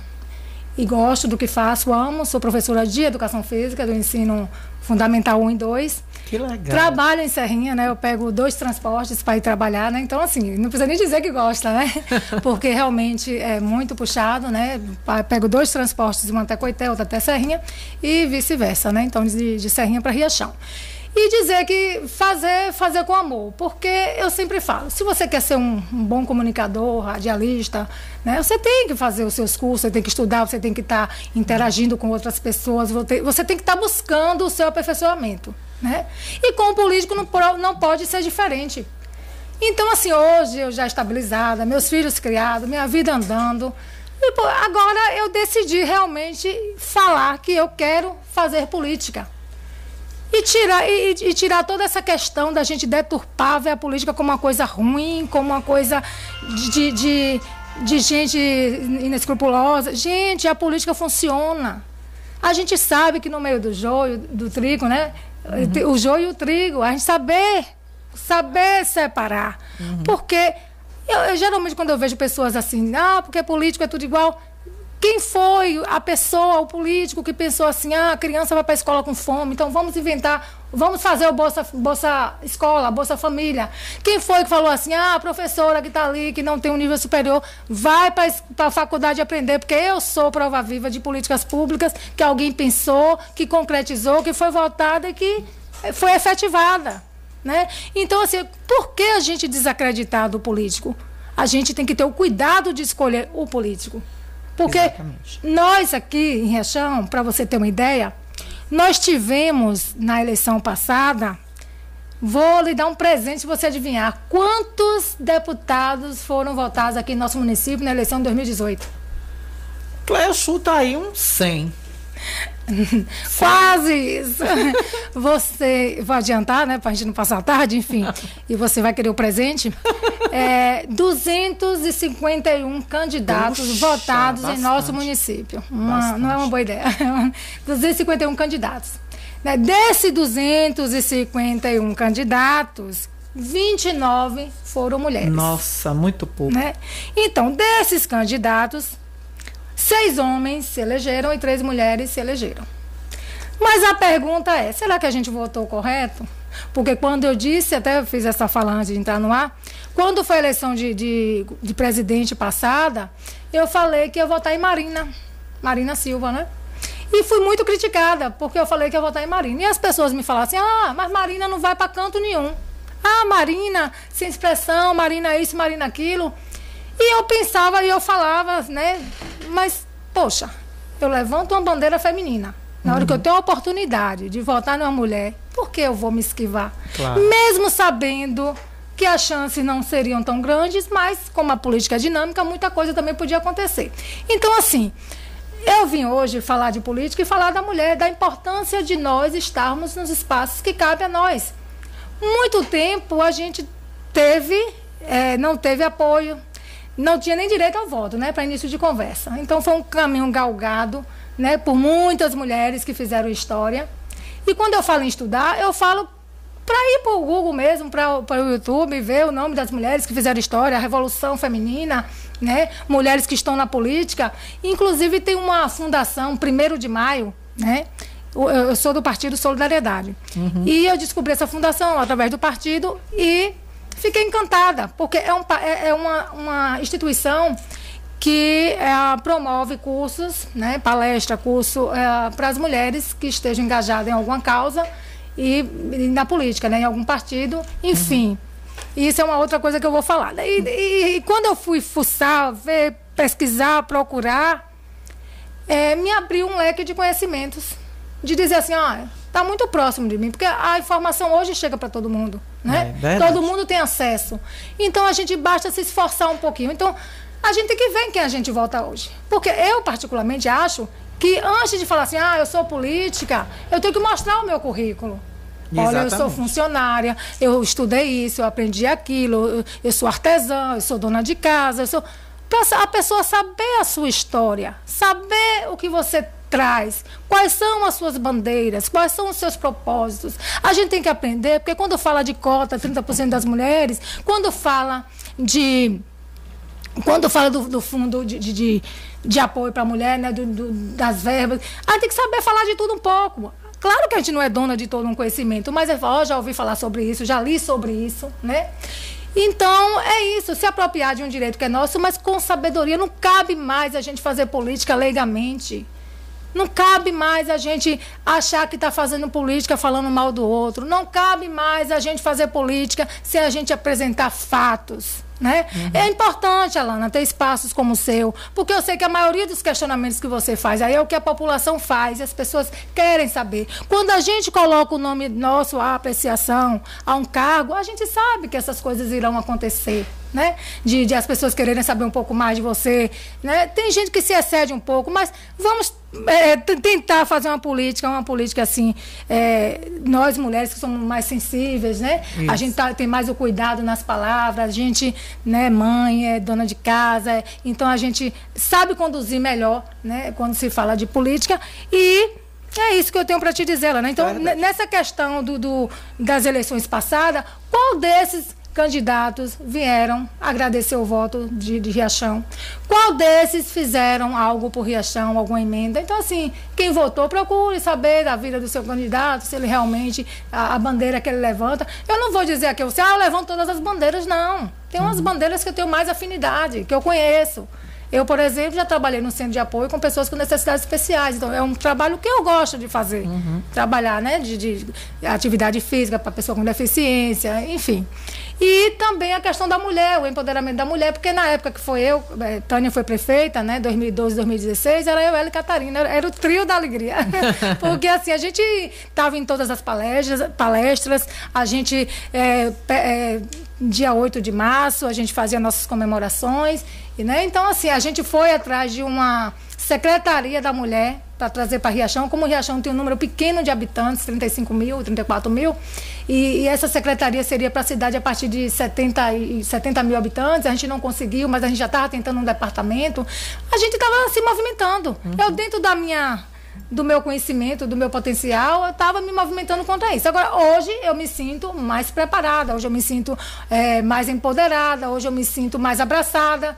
Speaker 13: E gosto do que faço, amo, sou professora de educação física, do ensino fundamental 1 e 2.
Speaker 4: Que legal.
Speaker 13: Trabalho em Serrinha, né? Eu pego dois transportes para ir trabalhar, né? Então, assim, não precisa nem dizer que gosta, né? Porque realmente é muito puxado, né? Pego dois transportes, um até Coité, outro até Serrinha, e vice-versa, né? Então, de, de Serrinha para Riachão. E dizer que fazer, fazer com amor. Porque eu sempre falo, se você quer ser um, um bom comunicador, radialista, né? Você tem que fazer os seus cursos, você tem que estudar, você tem que estar interagindo com outras pessoas, você- você tem que estar buscando o seu aperfeiçoamento. Né? E com o político não, não pode ser diferente. Então, assim, hoje eu já estabilizada, meus filhos criados, minha vida andando. E, pô, agora eu decidi realmente falar que eu quero fazer política. E tirar, e- e tirar toda essa questão da gente deturpar ver a política como uma coisa ruim, como uma coisa de, de, de gente inescrupulosa. Gente, a política funciona. A gente sabe que no meio do joio, do trigo, né? O joio e o trigo, a gente saber, saber separar. Porque eu, eu, geralmente quando eu vejo pessoas assim, ah, porque político é tudo igual. Quem foi a pessoa, o político que pensou assim, ah, a criança vai para a escola com fome, então vamos inventar, vamos fazer o Bolsa, Bolsa Escola, Bolsa Família. Quem foi que falou assim, ah, a professora que está ali, que não tem um nível superior, vai para a faculdade aprender, porque eu sou prova viva de políticas públicas que alguém pensou, que concretizou, que foi votada e que eh, foi efetivada. Né? Então, assim, por que a gente desacreditar do político? A gente tem que ter o cuidado de escolher o político. Porque nós aqui em Riachão, para você ter uma ideia, nós tivemos na eleição passada, vou lhe dar um presente se você adivinhar, quantos deputados foram votados aqui no nosso município na eleição de 2018?
Speaker 4: Cléo chuta aí um 100.
Speaker 13: Quase isso. Você, vou adiantar, né, para a gente não passar a tarde, enfim, e você vai querer o presente. É, 251 candidatos votados em nosso
Speaker 14: bastante.
Speaker 13: município. Uma- não é uma boa ideia. 251 candidatos. Né, Desses 251 candidatos, 29 foram mulheres.
Speaker 4: Nossa, muito pouco.
Speaker 13: né? Então, desses candidatos, seis homens se elegeram e três mulheres se elegeram. Mas a pergunta é: será que a gente votou correto? Porque quando eu disse, até fiz essa fala antes de entrar no ar, quando foi a eleição de, de, de presidente passada, eu falei que ia votar em Marina, Marina Silva, né? E fui muito criticada, porque eu falei que ia votar em Marina. E as pessoas me falaram assim: ah, mas Marina não vai para canto nenhum. Ah, Marina, sem expressão, Marina isso, Marina aquilo. E eu pensava e eu falava, né? Mas, poxa, eu levanto uma bandeira feminina. Na hora que eu tenho a oportunidade de votar numa mulher, por que eu vou me esquivar?
Speaker 4: Claro.
Speaker 13: Mesmo sabendo que as chances não seriam tão grandes, mas como a política é dinâmica, muita coisa também podia acontecer. Então, assim, eu vim hoje falar de política e falar da mulher, da importância de nós estarmos nos espaços que cabe a nós. Muito tempo a gente teve, eh, não teve apoio, não tinha nem direito ao voto, né, para início de conversa. Então foi um caminho galgado, né, por muitas mulheres que fizeram história. E quando eu falo em estudar, eu falo para ir para o Google mesmo, para o YouTube, ver o nome das mulheres que fizeram história, a Revolução Feminina, né? mulheres que estão na política. Inclusive tem uma fundação, 1 de maio, né? Eu eu sou do Partido Solidariedade. E eu descobri essa fundação através do partido e fiquei encantada, porque é, um, é é uma, uma instituição que eh, promove cursos, né, palestra, curso para as mulheres que estejam engajadas em alguma causa e, e na política, né, em algum partido, enfim. Isso é uma outra coisa que eu vou falar. E, e- e quando eu fui fuçar, ver, pesquisar, procurar, eh, me abriu um leque de conhecimentos. De dizer assim, ó, tá muito próximo de mim, porque a informação hoje chega para todo mundo, né?
Speaker 4: É
Speaker 13: todo mundo tem acesso. Então a gente basta se esforçar um pouquinho. Então a gente tem que ver em quem a gente vota hoje. Porque eu, particularmente, acho que antes de falar assim, ah, eu sou política, eu tenho que mostrar o meu currículo. Olha, eu sou
Speaker 4: Exatamente.
Speaker 13: funcionária, eu estudei isso, eu aprendi aquilo, eu, eu sou artesã, eu sou dona de casa, eu sou. Pra a pessoa saber a sua história, saber o que você traz, quais são as suas bandeiras, quais são os seus propósitos. A gente tem que aprender, porque quando fala de cota, 30% das mulheres, quando fala de quando fala do, do fundo de, de, de, de apoio para a mulher, né, do- do- das verbas, a gente tem que saber falar de tudo um pouco. Claro que a gente não é dona de todo um conhecimento, mas é, ó, já ouvi falar sobre isso, já li sobre isso, né? Então, é isso, se apropriar de um direito que é nosso, mas com sabedoria. Não cabe mais a gente fazer política leigamente. Não cabe mais a gente achar que está fazendo política falando mal do outro. Não cabe mais a gente fazer política sem a gente apresentar fatos. Né? É importante, Alana, ter espaços como o seu, porque eu sei que a maioria dos questionamentos que você faz aí é o que a população faz e as pessoas querem saber. Quando a gente coloca o nome nosso à apreciação, a um cargo, a gente sabe que essas coisas irão acontecer. Né? De, de as pessoas quererem saber um pouco mais de você. Né? Tem gente que se excede um pouco, mas vamos é, tentar fazer uma política, uma política assim, é, nós mulheres que somos mais sensíveis, né? A
Speaker 4: Isso.
Speaker 13: gente tá- tem mais o cuidado nas palavras, a gente, né, mãe, é dona de casa, é- então a gente sabe conduzir melhor, né, quando se fala de política e é isso que eu tenho para te dizer, Ana. Então, ne- nessa questão do, do- das eleições passadas, qual desses candidatos vieram agradecer o voto de, de Riachão? Qual desses fizeram algo por Riachão, alguma emenda? Então, assim, quem votou, procure saber da vida do seu candidato, se ele realmente, a, a bandeira que ele levanta. Eu não vou dizer aqui, você, ah, eu levanto todas as bandeiras, não. Tem umas bandeiras que eu tenho mais afinidade, que eu conheço. Eu, por exemplo, já trabalhei no centro de apoio com pessoas com necessidades especiais. Então, é um trabalho que eu gosto de fazer. Trabalhar, né? De, de atividade física para pessoa com deficiência, enfim. E também a questão da mulher, o empoderamento da mulher, porque na época que foi eu, eh, Tânia foi prefeita, né? 2012, 2016, era eu, ela e Catarina, era, o trio da alegria. porque assim, a gente estava em todas as palestras, palestras a gente. pe- eh, dia 8 de março, a gente fazia nossas comemorações. E, né? Então, assim, a gente foi atrás de uma secretaria da mulher para trazer para Riachão. Como Riachão tem um número pequeno de habitantes, 35 mil, 34 mil, e, e essa secretaria seria para a cidade a partir de 70, e 70 mil habitantes. A gente não conseguiu, mas a gente já estava tentando um departamento. A gente estava se movimentando. Eu, dentro da minha do meu conhecimento, do meu potencial, eu estava me movimentando contra isso. Agora, hoje eu me sinto mais preparada, hoje eu me sinto eh, mais empoderada, hoje eu me sinto mais abraçada.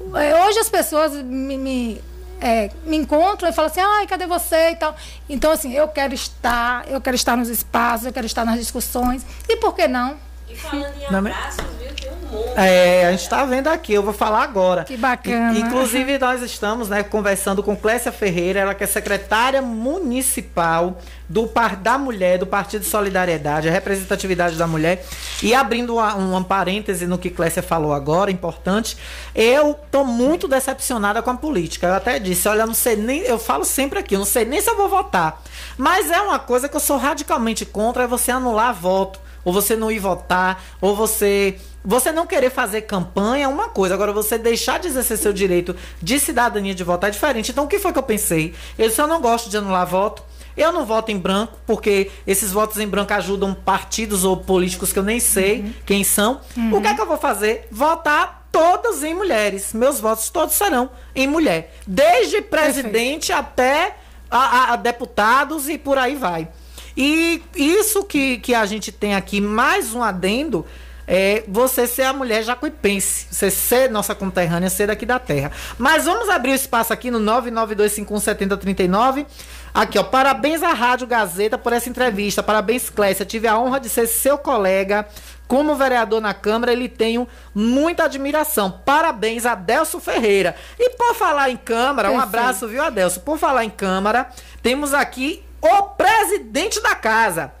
Speaker 13: Eh, hoje as pessoas me, me, eh, me encontram e falam assim, ai, cadê você e tal. Então, assim, eu quero estar, eu quero estar nos espaços, eu quero estar nas discussões. E por que não?
Speaker 14: E falando em abraços, viu? Tem um
Speaker 4: É, a gente está vendo aqui, eu vou falar agora.
Speaker 13: Que bacana.
Speaker 4: Inclusive, nós estamos né, conversando com Clécia Ferreira, ela que é secretária municipal do par da mulher, do Partido Solidariedade, a representatividade da mulher. E abrindo uma, uma parêntese no que Clécia falou agora, importante, eu tô muito decepcionada com a política. Eu até disse, olha, eu não sei nem, eu falo sempre aqui, eu não sei nem se eu vou votar. Mas é uma coisa que eu sou radicalmente contra, é você anular voto ou você não ir votar, ou você você não querer fazer campanha é uma coisa, agora você deixar de exercer seu direito de cidadania de votar é diferente. Então o que foi que eu pensei? Eu disse, eu não gosto de anular voto. Eu não voto em branco, porque esses votos em branco ajudam partidos ou políticos que eu nem sei quem são. O que é que eu vou fazer? Votar todos em mulheres. Meus votos todos serão em mulher. Desde presidente até a, a- a deputados e por aí vai. E isso que, que a gente tem aqui, mais um adendo, é você ser a mulher jacuipense. Você ser nossa conterrânea, ser daqui da terra. Mas vamos abrir o espaço aqui no 992517039. Aqui, ó. Parabéns à Rádio Gazeta por essa entrevista. Parabéns, Clécia. Tive a honra de ser seu colega. Como vereador na Câmara, ele tenho muita admiração. Parabéns, Adelso Ferreira. E por falar em Câmara, um
Speaker 13: Perfeito.
Speaker 4: abraço, viu, Adelso? Por falar em Câmara, temos aqui o presidente da casa.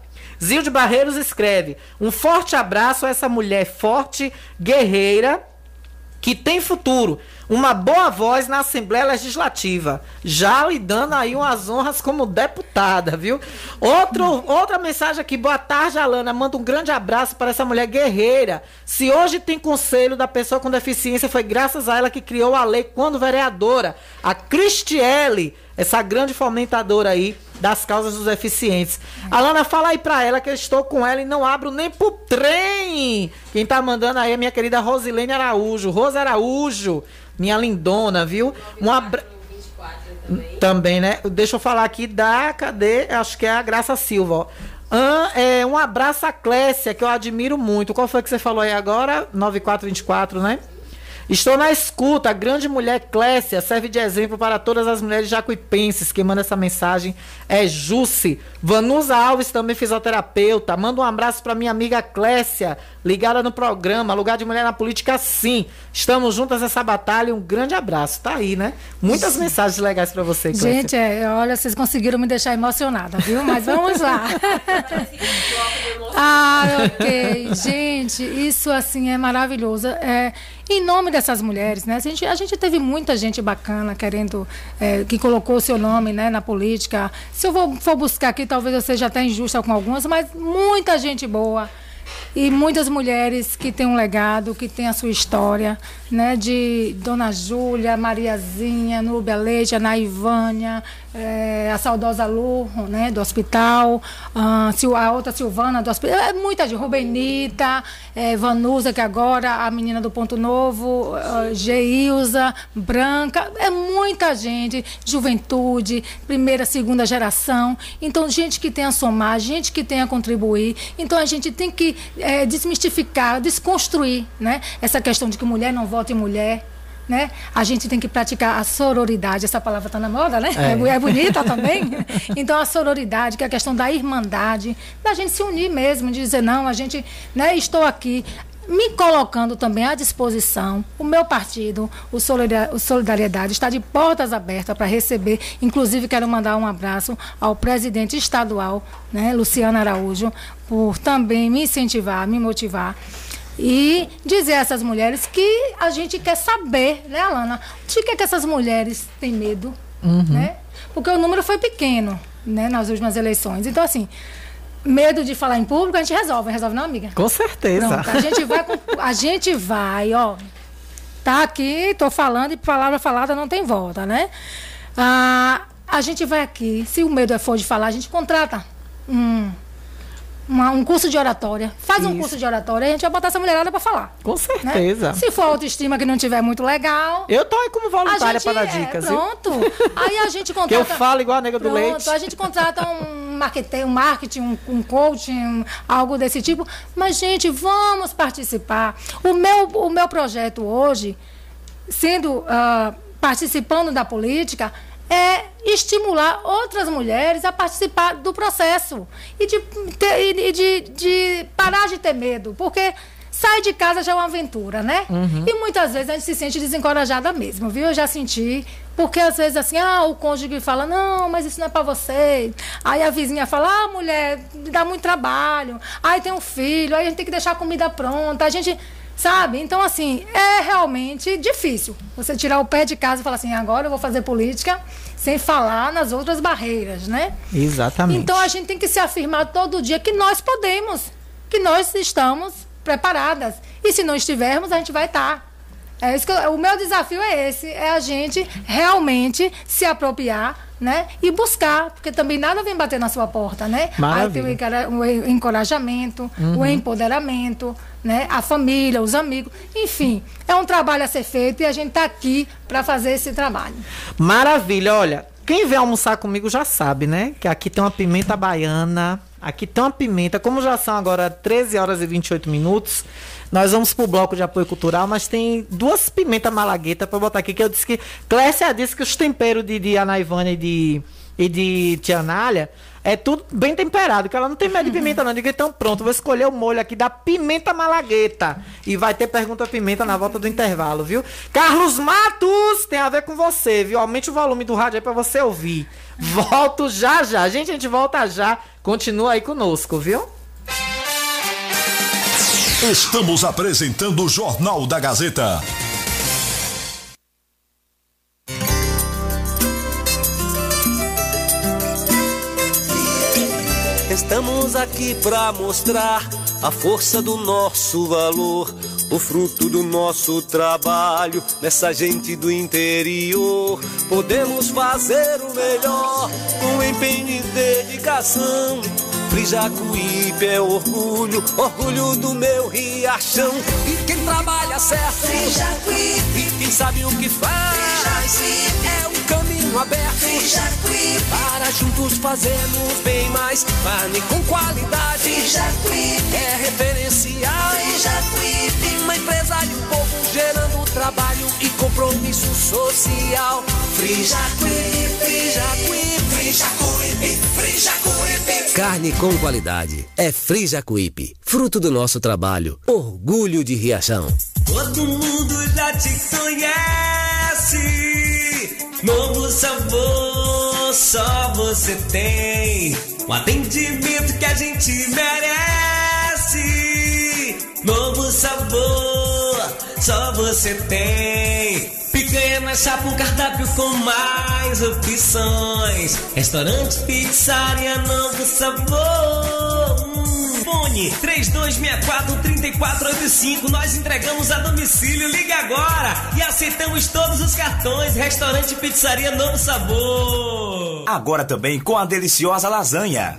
Speaker 4: Zilde Barreiros escreve: Um forte abraço a essa mulher forte, guerreira, que tem futuro. Uma boa voz na Assembleia Legislativa. Já lhe dando aí umas honras como deputada, viu? Outro, outra mensagem aqui. Boa tarde, Alana. Manda um grande abraço para essa mulher guerreira. Se hoje tem conselho da pessoa com deficiência, foi graças a ela que criou a lei quando vereadora. A Cristiele, essa grande fomentadora aí das causas dos deficientes. Alana, fala aí pra ela que eu estou com ela e não abro nem pro trem. Quem tá mandando aí é minha querida Rosilene Araújo. Rosa Araújo, minha lindona, viu? Um abra... Também, né? Deixa eu falar aqui da. Cadê? Acho que é a Graça Silva. ó. É, um abraço a Clécia, que eu admiro muito. Qual foi que você falou aí agora? 9424, né? Estou na escuta. A grande mulher Clécia serve de exemplo para todas as mulheres jacuipenses. Quem manda essa mensagem é Jusce. Vanusa Alves, também fisioterapeuta. Manda um abraço para minha amiga Clécia, ligada no programa. Lugar de mulher na política, sim. Estamos juntas nessa batalha. Um grande abraço. Tá aí, né? Muitas mensagens legais para você, Clécia.
Speaker 13: Gente, é, olha, vocês conseguiram me deixar emocionada, viu? Mas vamos lá. ah, ok. Gente, isso assim é maravilhoso. É, em nome dessas mulheres, né? A gente, a gente teve muita gente bacana querendo, é, que colocou o seu nome né, na política. Se eu vou, for buscar aqui, talvez eu seja até injusta com algumas, mas muita gente boa. E muitas mulheres que têm um legado, que têm a sua história, né? De Dona Júlia, Mariazinha, Núbia Leite, a Naivânia, eh, a saudosa Lu, né? Do hospital, a outra Silvana do hospital, é muita gente, Rubenita, eh, Vanusa, que agora a menina do Ponto Novo, ah, Geilza, Branca, é muita gente, juventude, primeira, segunda geração. Então, gente que tem a somar, gente que tem a contribuir. Então, a gente tem que eh, desmistificar, desconstruir né? essa questão de que mulher não vota em mulher. Né? A gente tem que praticar a sororidade, essa palavra está na moda, né?
Speaker 4: É.
Speaker 13: É, é bonita também. Então, a sororidade, que é a questão da irmandade, da gente se unir mesmo, de dizer, não, a gente, né, estou aqui me colocando também à disposição. O meu partido, o Solidariedade, está de portas abertas para receber. Inclusive, quero mandar um abraço ao presidente estadual, né, Luciano Araújo, por também me incentivar, me motivar. E dizer a essas mulheres que a gente quer saber, né, Alana? De que, que essas mulheres têm medo, né? Porque o número foi pequeno, né, nas últimas eleições. Então, assim, medo de falar em público, a gente resolve. Resolve não, amiga?
Speaker 4: Com certeza.
Speaker 13: Pronto, a gente vai, com- a gente vai, ó. Tá aqui, tô falando e palavra falada não tem volta, né? Ah, a gente vai aqui, se o medo é for de falar, a gente contrata um, uma- um curso de oratória. Faz um
Speaker 4: Isso.
Speaker 13: curso de oratória e a gente vai botar essa mulherada pra falar.
Speaker 4: Com certeza.
Speaker 13: Se for autoestima que não tiver muito legal.
Speaker 4: Eu tô aí como voluntária para dar
Speaker 13: é,
Speaker 4: dicas, viu?
Speaker 13: Pronto. Aí a gente
Speaker 4: Que
Speaker 13: contrata.
Speaker 4: eu falo igual a nega do
Speaker 13: Pronto,
Speaker 4: leite.
Speaker 13: a gente contrata um marketing, um, marketing, um, um coaching, algo desse tipo. Mas, gente, vamos participar. O meu, o meu projeto hoje, sendo ah, participando da política, é estimular outras mulheres a participar do processo e de, e de, de parar de ter medo. Porque Sai de casa já é uma aventura, né?
Speaker 4: Uhum.
Speaker 13: E muitas vezes a gente se sente desencorajada mesmo, viu? Eu já senti. Porque às vezes assim, ah, o cônjuge fala, não, mas isso não é pra você. Aí a vizinha fala, ah, mulher, dá muito trabalho. Aí tem um filho, aí a gente tem que deixar a comida pronta. A gente, sabe? Então, assim, é realmente difícil você tirar o pé de casa e falar assim, agora eu vou fazer política sem falar nas outras barreiras, né?
Speaker 4: Exatamente.
Speaker 13: Então a gente tem que se afirmar todo dia que nós podemos, que nós estamos preparadas. E se não estivermos, a gente vai estar. É isso que eu- o meu desafio é esse, é a gente realmente se apropriar, né? E buscar, porque também nada vem bater na sua porta, né? Aí
Speaker 4: Maravilha.
Speaker 13: tem o encara- o encorajamento,
Speaker 4: Uhum.
Speaker 13: o empoderamento, né? A família, os amigos, enfim, é um trabalho a ser feito e a gente está aqui para fazer esse trabalho.
Speaker 4: Maravilha, olha. Quem vem almoçar comigo já sabe, né? Que aqui tem uma pimenta baiana. Aqui tem uma pimenta. Como já são agora 13 horas e 28 minutos, nós vamos pro bloco de apoio cultural, mas tem duas pimentas malaguetas pra botar aqui. Que eu disse que. Clécia disse que os temperos de, de Ana Ivana e de, e de Tia Nália é tudo bem temperado, que ela não tem medo de pimenta, não. Eu então pronto, vou escolher o molho aqui da pimenta malagueta. E vai ter pergunta pimenta na volta do intervalo, viu? Carlos Matos, tem a ver com você, viu? Aumente o volume do rádio aí pra você ouvir. Volto já já. Gente, a gente volta já. Continua aí conosco, viu?
Speaker 8: Estamos apresentando o Jornal da Gazeta.
Speaker 14: Estamos aqui pra mostrar a força do nosso valor, o fruto do nosso trabalho nessa gente do interior. Podemos fazer o melhor com empenho e dedicação. Frijacuípe é orgulho, orgulho do meu riachão. E quem trabalha certo, e quem sabe o que faz, é um caminho aberto. Para juntos fazermos bem mais. Carne com qualidade. É referencial. Uma empresa e um povo gerando trabalho e compromisso social. Frijacuípe, Frijacuípe, Frijacuípe, Frijacuípe.
Speaker 15: Carne com qualidade. É Frijacuípe, fruto do nosso trabalho. Orgulho de Riachão.
Speaker 9: Todo mundo já te conhece. Novo sabor, só você tem. O atendimento que a gente merece. Novo sabor, só você tem. Picanha na chapa, um cardápio com mais opções. Restaurante, pizzaria, novo sabor. Hum, Fone 3264-3485. Nós entregamos a domicílio. Liga agora e aceitamos todos os cartões. Restaurante, pizzaria, novo sabor.
Speaker 10: Agora também com a deliciosa lasanha.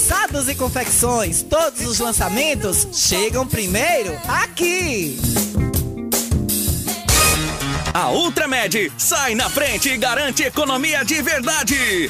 Speaker 4: e Confecções. Todos os lançamentos chegam primeiro aqui.
Speaker 11: A Ultramed sai na frente e garante economia de verdade.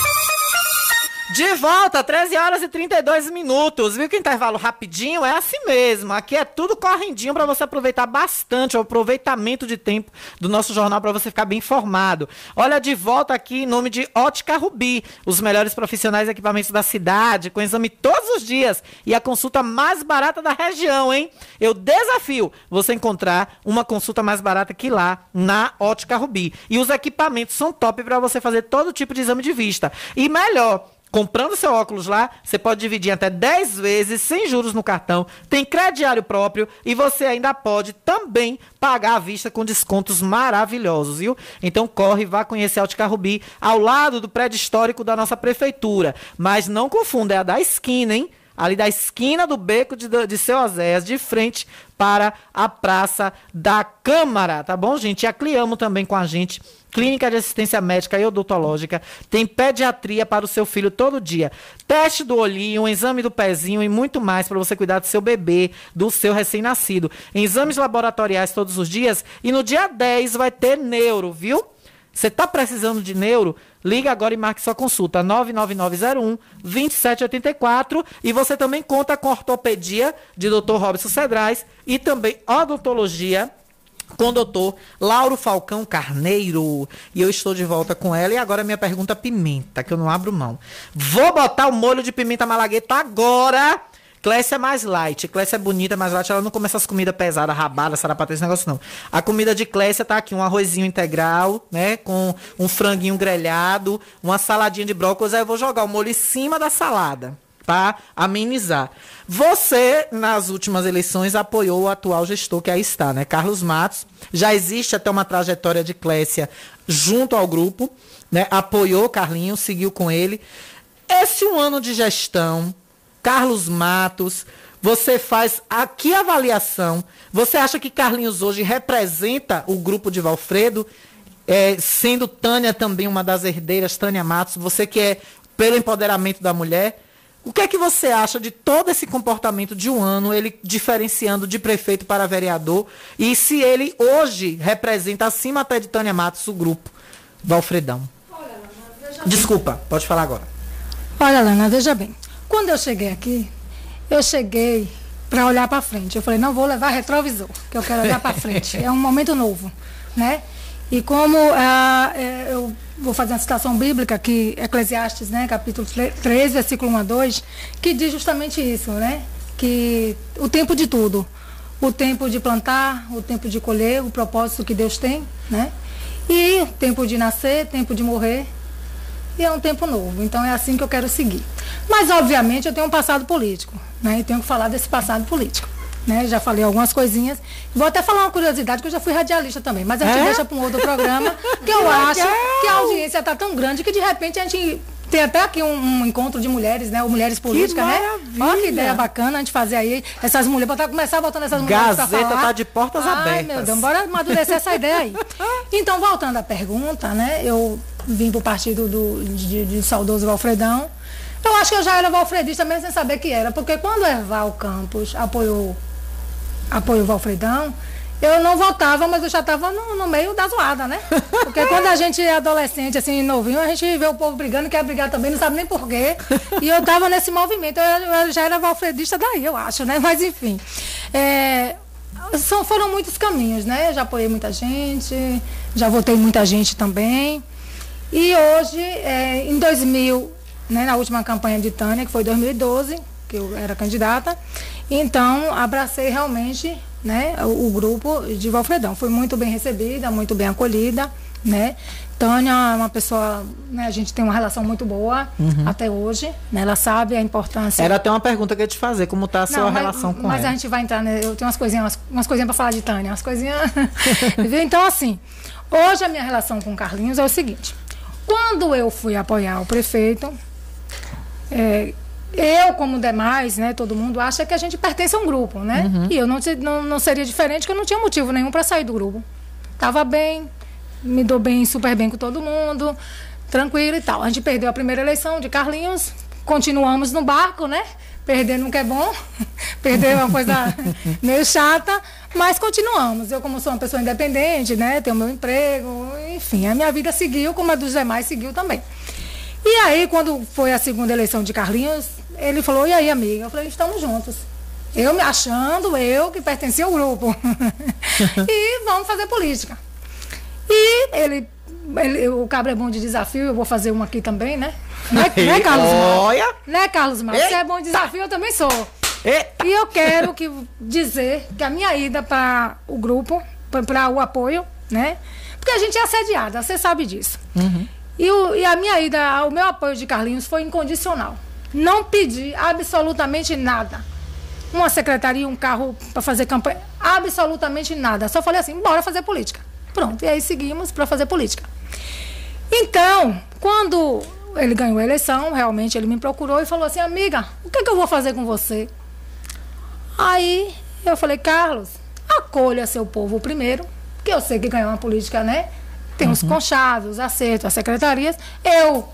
Speaker 4: De volta, 13 horas e 32 minutos. Viu que intervalo rapidinho? É assim mesmo. Aqui é tudo correndinho para você aproveitar bastante o aproveitamento de tempo do nosso jornal para você ficar bem informado. Olha, de volta aqui em nome de Ótica Rubi, os melhores profissionais e equipamentos da cidade, com exame todos os dias e a consulta mais barata da região, hein? Eu desafio você encontrar uma consulta mais barata que lá na Ótica Rubi. E os equipamentos são top para você fazer todo tipo de exame de vista. E melhor, Comprando seu óculos lá, você pode dividir até 10 vezes sem juros no cartão, tem crediário próprio e você ainda pode também pagar à vista com descontos maravilhosos, viu? Então corre, vá conhecer a Ótica Rubi ao lado do prédio histórico da nossa prefeitura. Mas não confunda, é a da esquina, hein? Ali da esquina do beco de, de seu Oséias, de frente para a Praça da Câmara, tá bom, gente? E a Cliamo também com a gente, clínica de assistência médica e odontológica, tem pediatria para o seu filho todo dia, teste do olhinho, exame do pezinho e muito mais para você cuidar do seu bebê, do seu recém-nascido. Exames laboratoriais todos os dias e no dia 10 vai ter neuro, viu? Você está precisando de neuro? Liga agora e marque sua consulta 99901 2784 e você também conta com ortopedia de Dr. Robson Cedrais e também odontologia com o doutor Lauro Falcão Carneiro. E eu estou de volta com ela. E agora minha pergunta pimenta, que eu não abro mão. Vou botar o molho de pimenta malagueta agora Clécia é mais light. Clécia é bonita, mais light. Ela não come essas comidas pesadas, rabada, sarapaté, esse negócio não. A comida de Clécia tá aqui, um arrozinho integral, né? Com um franguinho grelhado, uma saladinha de brócolis. Aí eu vou jogar o molho em cima da salada para amenizar. Você, nas últimas eleições, apoiou o atual gestor que aí está, né? Carlos Matos. Já existe até uma trajetória de Clécia junto ao grupo, né? Apoiou Carlinhos, seguiu com ele. Esse um ano de gestão, Carlos Matos. Você faz aqui a avaliação. Você acha que Carlinhos hoje representa o grupo de Valfredo? É, sendo Tânia também uma das herdeiras, Tânia Matos, você que é pelo empoderamento da mulher. O que é que você acha de todo esse comportamento de um ano, ele diferenciando de prefeito para vereador, e se ele hoje representa, acima até de Tânia Matos, o grupo Valfredão? Desculpa, pode falar agora.
Speaker 13: Olha, Lana, veja bem. Quando eu cheguei aqui, eu cheguei para olhar para frente. Eu falei, não vou levar retrovisor, que eu quero olhar para frente. É um momento novo, né? E como ah, é, eu vou fazer uma citação bíblica que Eclesiastes, né, capítulo 3, versículo 1 a 2, que diz justamente isso, né? Que o tempo de tudo, o tempo de plantar, o tempo de colher, o propósito que Deus tem, né? E tempo de nascer, tempo de morrer, e é um tempo novo. Então é assim que eu quero seguir. Mas, obviamente, eu tenho um passado político, né? E tenho que falar desse passado político. Né? Já falei algumas coisinhas. Vou até falar uma curiosidade, que eu já fui radialista também, mas a gente é? deixa para um outro programa, que eu acho que a audiência está tão grande que de repente a gente tem até aqui um, um, encontro de mulheres, né? Ou mulheres políticas, né? Olha que ideia bacana a gente fazer aí. Essas mulheres, botar, começar botando essas mulheres
Speaker 4: Gazeta tá de portas Ai, abertas.
Speaker 13: meu Deus, bora amadurecer essa ideia aí. Então, voltando à pergunta, né? Eu vim pro partido do, de, de saudoso Valfredão. Eu acho que eu já era valfredista mesmo sem saber que era, porque quando o Erval Campos apoiou, apoiou o Valfredão, eu não votava, mas eu já estava no, no, meio da zoada, né? Porque quando a gente é adolescente, assim, novinho, a gente vê o povo brigando, quer brigar também, não sabe nem porquê. E eu estava nesse movimento, eu, eu, já era valfredista daí, eu acho, né? Mas enfim. É, são, foram muitos caminhos, né? Já apoiei muita gente, já votei muita gente também. E hoje, é, em 2000, né, na última campanha de Tânia, que foi 2012, que eu era candidata, então abracei realmente né, o, o grupo de Valfredão. Foi muito bem recebida, muito bem acolhida, né? Tânia é uma pessoa, né, a gente tem uma relação muito boa uhum. até hoje, né? Ela sabe a importância.
Speaker 4: Era até uma pergunta que eu ia te fazer, como está a sua
Speaker 13: Não,
Speaker 4: relação com
Speaker 13: mas ela.
Speaker 4: Mas
Speaker 13: a gente vai entrar, né? Eu tenho umas coisinhas, umas, umas coisinhas para falar de Tânia, umas coisinhas. então, assim, hoje a minha relação com o Carlinhos é o seguinte. Quando eu fui apoiar o prefeito, é, eu, como demais, né, todo mundo acha que a gente pertence a um grupo, né? Uhum. E eu não, não, não seria diferente, que eu não tinha motivo nenhum para sair do grupo. Tava bem, me dou bem, super bem com todo mundo, tranquilo e tal. A gente perdeu a primeira eleição de Carlinhos, continuamos no barco, né? Perder nunca é bom, perder é uma coisa meio chata, mas continuamos. Eu, como sou uma pessoa independente, né? Tenho meu emprego, enfim, a minha vida seguiu, como a dos demais seguiu também. E aí, quando foi a segunda eleição de Carlinhos, ele falou, e aí, amiga? Eu falei, estamos juntos. Eu me achando, eu que pertencia ao grupo. e vamos fazer política. E ele, ele- o cabra é bom de desafio, eu vou fazer uma aqui também, né? Né, né Carlos Mar?
Speaker 4: Olha.
Speaker 13: Né, Carlos Mar? Você é bom de desafio, eu também sou. E eu quero que, dizer que a minha ida para o grupo, para o apoio, né? Porque a gente é assediada, você sabe disso. E, o- e a minha ida, o meu apoio de Carlinhos foi incondicional. Não pedi absolutamente nada. Uma secretaria, um carro para fazer campanha, absolutamente nada. Só falei assim, bora fazer política. Pronto, e aí seguimos para fazer política. Então, quando ele ganhou a eleição, realmente ele me procurou e falou assim, amiga, o que, é que eu vou fazer com você? Aí eu falei, Carlos, acolha seu povo primeiro, que eu sei que ganhou uma política, né? Tem os conchados, os acertos, as secretarias. Eu,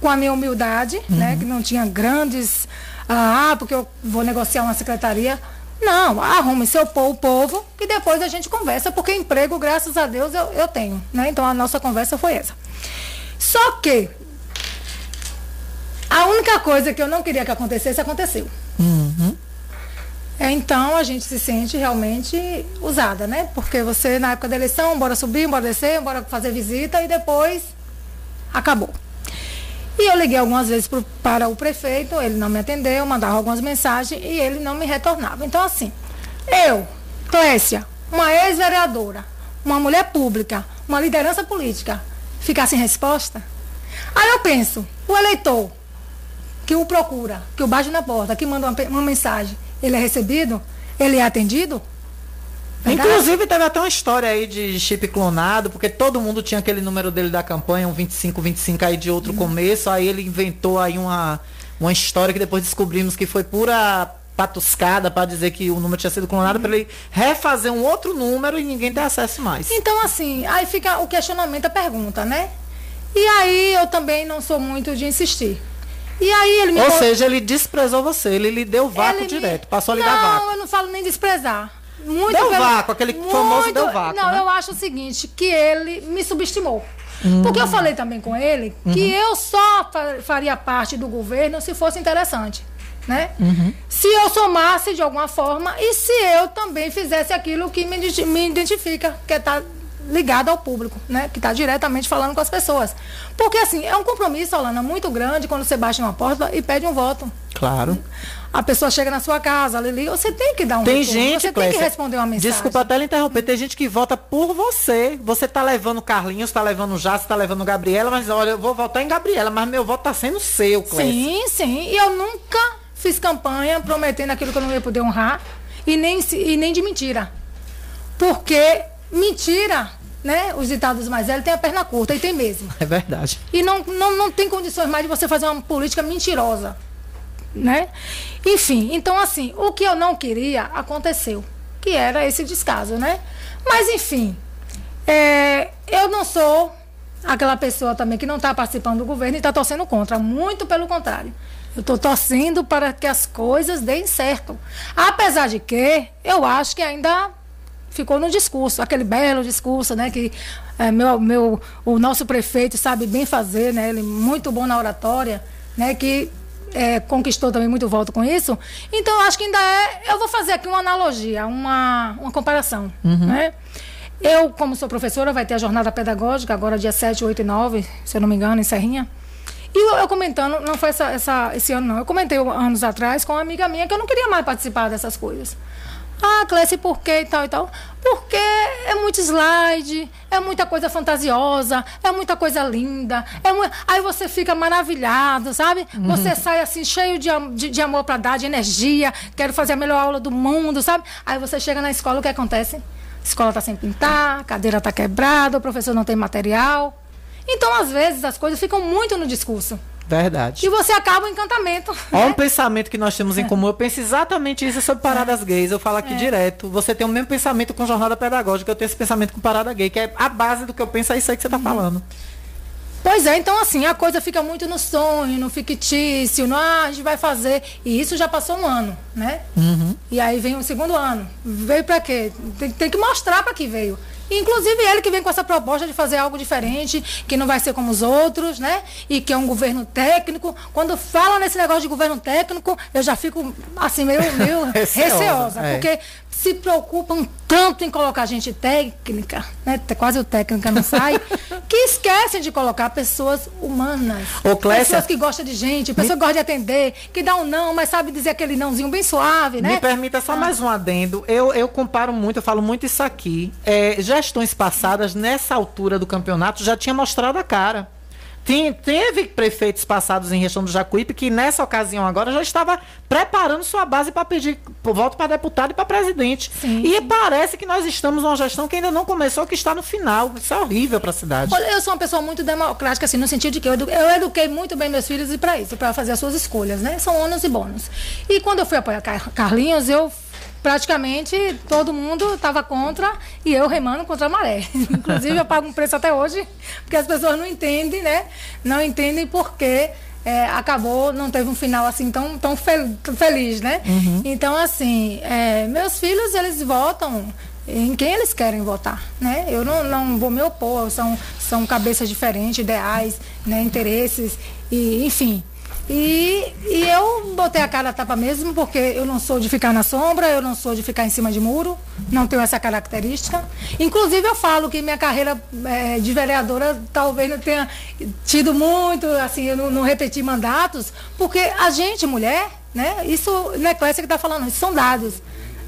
Speaker 13: com a minha humildade, né? Que não tinha grandes. Ah, porque eu vou negociar uma secretaria. Não, arrume seu povo, povo, que depois a gente conversa, porque emprego, graças a Deus, eu, eu tenho. Né? Então a nossa conversa foi essa. Só que a única coisa que eu não queria que acontecesse, aconteceu. É, então a gente se sente realmente usada, né? Porque você, na época da eleição, bora subir, bora descer, bora fazer visita e depois acabou. E eu liguei algumas vezes pro- para o prefeito, ele não me atendeu, mandava algumas mensagens e ele não me retornava. Então, assim, eu, Clécia, uma ex-vereadora, uma mulher pública, uma liderança política, ficar sem resposta? Aí eu penso, o eleitor que o procura, que o bate na porta, que manda uma, uma mensagem, ele é recebido? Ele é atendido? Verdade?
Speaker 4: Inclusive, teve até uma história aí de chip clonado, porque todo mundo tinha aquele número dele da campanha, um 25, 25 aí de outro começo. Aí ele inventou aí uma, uma história que depois descobrimos que foi pura patuscada para dizer que o número tinha sido clonado, para ele refazer um outro número e ninguém ter acesso mais.
Speaker 13: Então, assim, aí fica o questionamento, a pergunta, né? E aí eu também não sou muito de insistir. E aí ele me
Speaker 4: Ou seja, ele desprezou você, ele lhe deu vácuo
Speaker 13: Ele me-
Speaker 4: direto, passou a lhe dar
Speaker 13: Não,
Speaker 4: vácuo.
Speaker 13: eu não falo nem desprezar. Muito
Speaker 4: Deu
Speaker 13: pelo-
Speaker 4: vácuo, aquele famoso deu vácuo,
Speaker 13: Não,
Speaker 4: né?
Speaker 13: eu acho o seguinte, que ele me subestimou.
Speaker 4: Hum.
Speaker 13: Porque eu falei também com ele que
Speaker 4: Uhum.
Speaker 13: eu só fa- faria parte do governo se fosse interessante. Né?
Speaker 4: Uhum.
Speaker 13: Se eu somasse de alguma forma e se eu também fizesse aquilo que me, me identifica, que é estar ligado ao público, né? Que está diretamente falando com as pessoas. Porque assim, é um compromisso, Alana, muito grande quando você baixa uma porta e pede um voto.
Speaker 4: Claro.
Speaker 13: A pessoa chega na sua casa, Lili, você tem que dar um
Speaker 4: Tem
Speaker 13: retorno,
Speaker 4: gente,
Speaker 13: você tem
Speaker 4: Clécia,
Speaker 13: que responder uma mensagem.
Speaker 4: Desculpa até lhe interromper, tem gente que vota por você. Você tá levando Carlinhos, tá levando Jace, tá levando Gabriela, mas olha, eu vou votar em Gabriela, mas meu voto tá sendo seu, Clécia.
Speaker 13: Sim, sim. E eu nunca fiz campanha prometendo aquilo que eu não ia poder honrar e nem, e nem de mentira. Porque mentira, né? Os ditados mais velhos têm a perna curta e tem mesmo.
Speaker 4: É verdade.
Speaker 13: E não, não, não tem condições mais de você fazer uma política mentirosa. Né? Enfim, então assim, o que eu não queria aconteceu. Que era esse descaso, né? Mas enfim, é, eu não sou aquela pessoa também que não está participando do governo e está torcendo contra. Muito pelo contrário. Eu estou torcendo para que as coisas deem certo. Apesar de que eu acho que ainda ficou no discurso, aquele belo discurso, né? Que é, meu, meu, o nosso prefeito sabe bem fazer, né? Ele muito bom na oratória, né? Que é, conquistou também muito voto com isso. Então, acho que ainda é. Eu vou fazer aqui uma analogia, uma, uma comparação.
Speaker 16: Uhum.
Speaker 13: Né? Eu, como sou professora, vai ter a jornada pedagógica, agora dia 7, 8 e 9, se eu não me engano, em Serrinha. E eu, eu comentando, não foi essa, essa- esse ano não, eu comentei anos atrás com uma amiga minha que eu não queria mais participar dessas coisas. Ah, Clécia, por quê e tal e tal? Porque é muito slide, é muita coisa fantasiosa, é muita coisa linda. É Aí você fica maravilhado, sabe?
Speaker 16: Uhum.
Speaker 13: Você sai assim, cheio de, de, de amor para dar, de energia, quero fazer a melhor aula do mundo, sabe? Aí você chega na escola, o que acontece? A escola está sem pintar, a cadeira está quebrada, o professor não tem material. Então, às vezes, as coisas ficam muito no discurso.
Speaker 4: Verdade.
Speaker 13: E você acaba o encantamento.
Speaker 4: Olha um pensamento que nós temos em comum. Eu penso exatamente isso sobre paradas gays. Eu falo aqui
Speaker 13: É.
Speaker 4: direto. Você tem o mesmo pensamento com jornada pedagógica. Eu tenho esse pensamento com parada gay, que é a base do que eu penso, é isso aí que você tá falando.
Speaker 13: Pois é, então assim, a coisa fica muito no sonho, no fictício, no ah, a gente vai fazer. E isso já passou um ano, né?
Speaker 4: Uhum.
Speaker 13: E aí vem o segundo ano. Veio pra quê? Tem, tem que mostrar pra que veio. Inclusive ele que vem com essa proposta de fazer algo diferente, que não vai ser como os outros, né? E que é um governo técnico. Quando fala nesse negócio de governo técnico, eu já fico assim meio, meio
Speaker 4: Receosa, é.
Speaker 13: porque se preocupam tanto em colocar gente técnica, né? Quase o técnica não sai, que esquecem de colocar pessoas humanas.
Speaker 4: Ô, Clécia,
Speaker 13: pessoas que gostam de gente, pessoas que gostam de atender, que dá um não, mas sabe dizer aquele nãozinho bem suave, né?
Speaker 4: Me permita só mais um adendo. Eu, eu comparo muito, eu falo muito isso aqui. É, gestões passadas, nessa altura do campeonato, já tinha mostrado a cara. Tem- teve prefeitos passados em região do Jacuípe que nessa ocasião agora já estava preparando sua base para pedir voto para deputado e para presidente. e parece que nós estamos numa gestão que ainda não começou, que está no final. Isso é horrível para a cidade.
Speaker 13: Olha, eu sou uma pessoa muito democrática, assim, no sentido de que eu, edu- eu eduquei muito bem meus filhos e para isso, para fazer as suas escolhas, né? São ônus e bônus. E quando eu fui apoiar Car- Carlinhos, eu praticamente todo mundo estava contra e eu remando contra a maré. Inclusive, eu pago um preço até hoje, porque as pessoas não entendem, né? Não entendem porque é, acabou, não teve um final assim tão, tão fel- feliz, né? Então, assim, é, meus filhos, eles votam em quem eles querem votar, né? Eu não, não vou me opor, são, são cabeças diferentes, ideais, né? interesses, e, enfim. E, e eu botei a cara a tapa mesmo, porque eu não sou de ficar na sombra, eu não sou de ficar em cima de muro, não tenho essa característica. Inclusive, eu falo que minha carreira eh, de vereadora talvez não tenha tido muito, assim, eu não, não repeti mandatos, porque a gente, mulher, né? Isso não é Clécia que está falando, isso são dados.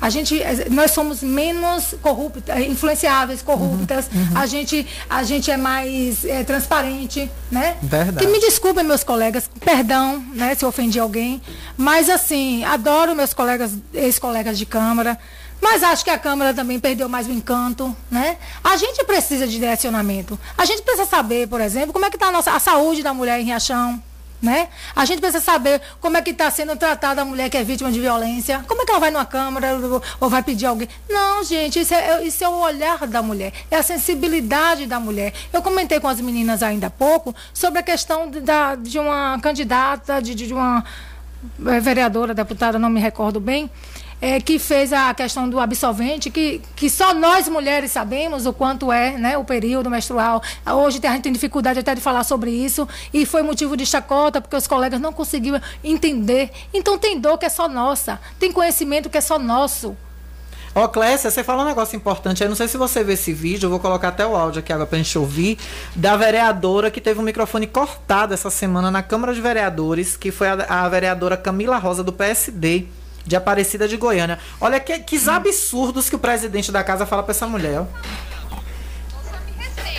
Speaker 13: A gente, eh, nós somos menos corruptas, eh, influenciáveis, corruptas. A gente, a gente é mais eh, transparente, né?
Speaker 4: Verdade.
Speaker 13: Que me desculpem meus colegas, perdão, né, se eu ofendi alguém, mas assim, adoro meus colegas, ex-colegas de câmara, mas acho que a câmara também perdeu mais o encanto, né? A gente precisa de direcionamento. A gente precisa saber, por exemplo, como é que está a nossa a saúde da mulher em Riachão, né? A gente precisa saber como é que está sendo tratada a mulher que é vítima de violência. Como é que ela vai numa câmara ou- vai pedir alguém? Não, gente, isso é, isso é o olhar da mulher, é a sensibilidade da mulher. Eu comentei com as meninas ainda há pouco sobre a questão da, de uma candidata, de, de uma eh, vereadora, deputada, não me recordo bem, eh, que fez a questão do absolvente, que, que só nós mulheres sabemos o quanto é né, o período menstrual. Hoje a gente tem dificuldade até de falar sobre isso, e foi motivo de chacota, porque os colegas não conseguiam entender. Então tem dor que é só nossa, tem conhecimento que é só nosso.
Speaker 4: Ó, Clécia, você falou um negócio importante. Eu não sei se você vê esse vídeo, eu vou colocar até o áudio aqui agora pra gente ouvir, da vereadora que teve o microfone cortado essa semana na Câmara de Vereadores, que foi a, a vereadora Camila Rosa, do PSD, de Aparecida de Goiânia. Olha que, que absurdos que o presidente da casa fala pra essa mulher, ó.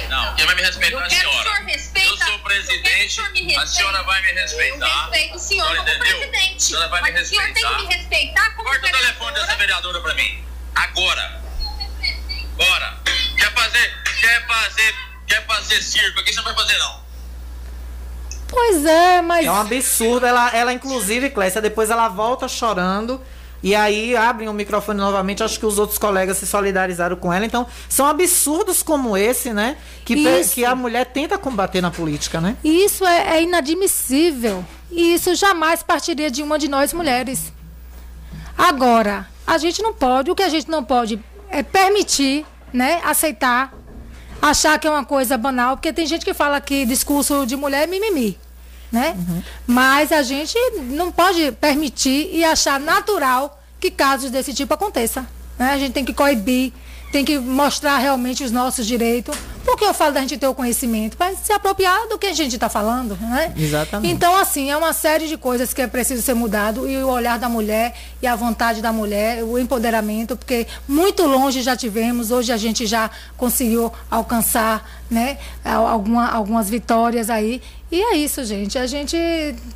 Speaker 16: Não, quem vai me respeitar é a senhora. eu sou o presidente, a senhora vai me respeitar.
Speaker 1: Eu respeito o senhor como
Speaker 16: entendeu?
Speaker 1: presidente.
Speaker 16: A senhora vai me
Speaker 1: Mas o senhor tem
Speaker 16: respeitar.
Speaker 1: que me respeitar como
Speaker 16: Corta o telefone dessa vereadora pra mim. Agora. Bora. Quer fazer, quer fazer, quer fazer circo aqui, você não vai fazer não.
Speaker 13: Pois é, mas.
Speaker 4: É um absurdo. Ela, ela inclusive, Clécia, depois ela volta chorando. E aí abrem o microfone novamente. Acho que os outros colegas se solidarizaram com ela. Então, são absurdos como esse, né? Que,
Speaker 13: Isso.
Speaker 4: que a mulher tenta combater na política, né?
Speaker 13: Isso é, é inadmissível. E isso jamais partiria de uma de nós mulheres. Agora, a gente não pode, o que a gente não pode é permitir, né, aceitar, achar que é uma coisa banal, porque tem gente que fala que discurso de mulher é mimimi, né? Mas a gente não pode permitir e achar natural que casos desse tipo aconteçam. Né? A gente tem que coibir, tem que mostrar realmente os nossos direitos. Porque eu falo da gente ter o conhecimento, para se apropriar do que a gente está falando, né?
Speaker 4: Exatamente.
Speaker 13: Então, assim, é uma série de coisas que é preciso ser mudado e o olhar da mulher e a vontade da mulher, o empoderamento, porque muito longe já tivemos, hoje a gente já conseguiu alcançar, né, al- alguma, algumas vitórias aí. E é isso, gente. A gente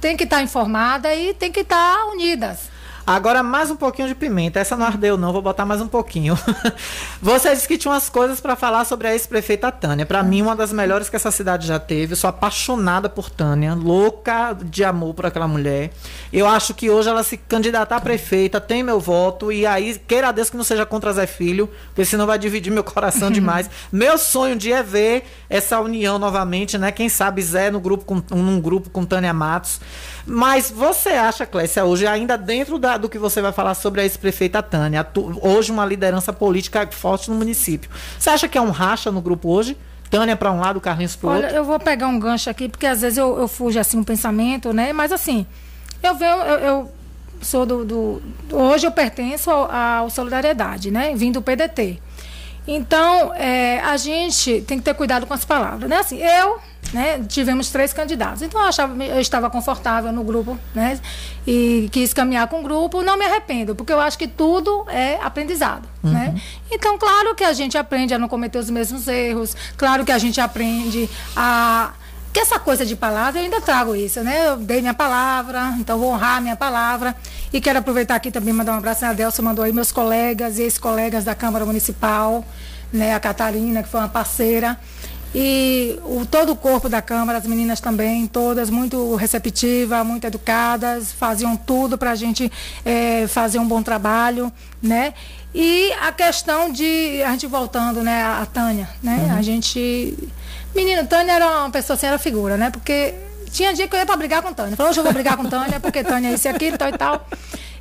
Speaker 13: tem que estar informada e tem que estar unidas.
Speaker 4: Agora mais um pouquinho de pimenta. Essa não ardeu não, vou botar mais um pouquinho. Você disse que tinha umas coisas pra falar sobre a ex-prefeita Tânia. Pra mim, uma das melhores que essa cidade já teve. Eu sou apaixonada por Tânia, louca de amor por aquela mulher. Eu acho que hoje ela se candidatar a prefeita, tem meu voto e aí queira Deus que não seja contra Zé Filho, porque senão vai dividir meu coração demais. meu sonho dia é ver essa união novamente, né? Quem sabe Zé no grupo com, num grupo com Tânia Matos. Mas você acha, Clécia, hoje ainda dentro da, da- do que você vai falar sobre a ex-prefeita Tânia. Hoje uma liderança política forte no município. Você acha que é um racha no grupo hoje? Tânia para um lado, Carlinhos para o
Speaker 13: Olha,
Speaker 4: outro?
Speaker 13: eu vou pegar um gancho aqui, porque às vezes eu, eu fujo assim um pensamento, né? Mas assim, eu venho, eu, eu sou do, do- Hoje eu pertenço ao, ao Solidariedade, né? Vim do PDT. Então, é, a gente tem que ter cuidado com as palavras, né? Assim, eu, né, tivemos três candidatos. Então, eu, achava, eu estava confortável no grupo, né? E quis caminhar com o grupo. Não me arrependo, porque eu acho que tudo é aprendizado, né? Então, claro que a gente aprende a não cometer os mesmos erros. Claro que a gente aprende a... Que essa coisa de palavra, eu ainda trago isso, né? Eu dei minha palavra, então vou honrar minha palavra. E quero aproveitar aqui também mandar um abraço. A Adelson mandou aí meus colegas e ex-colegas da Câmara Municipal, né? A Catarina, que foi uma parceira. E o, todo o corpo da Câmara, as meninas também, todas muito receptivas, muito educadas, faziam tudo para a gente eh, fazer um bom trabalho, né? E a questão de, a gente voltando, né, a, Tânia, né? A gente. Menino, Tânia era uma pessoa assim, era figura, né? Porque tinha dia que eu ia para brigar com Tânia. Falei, hoje eu vou brigar com Tânia, porque Tânia é isso e aquilo, tal e tal.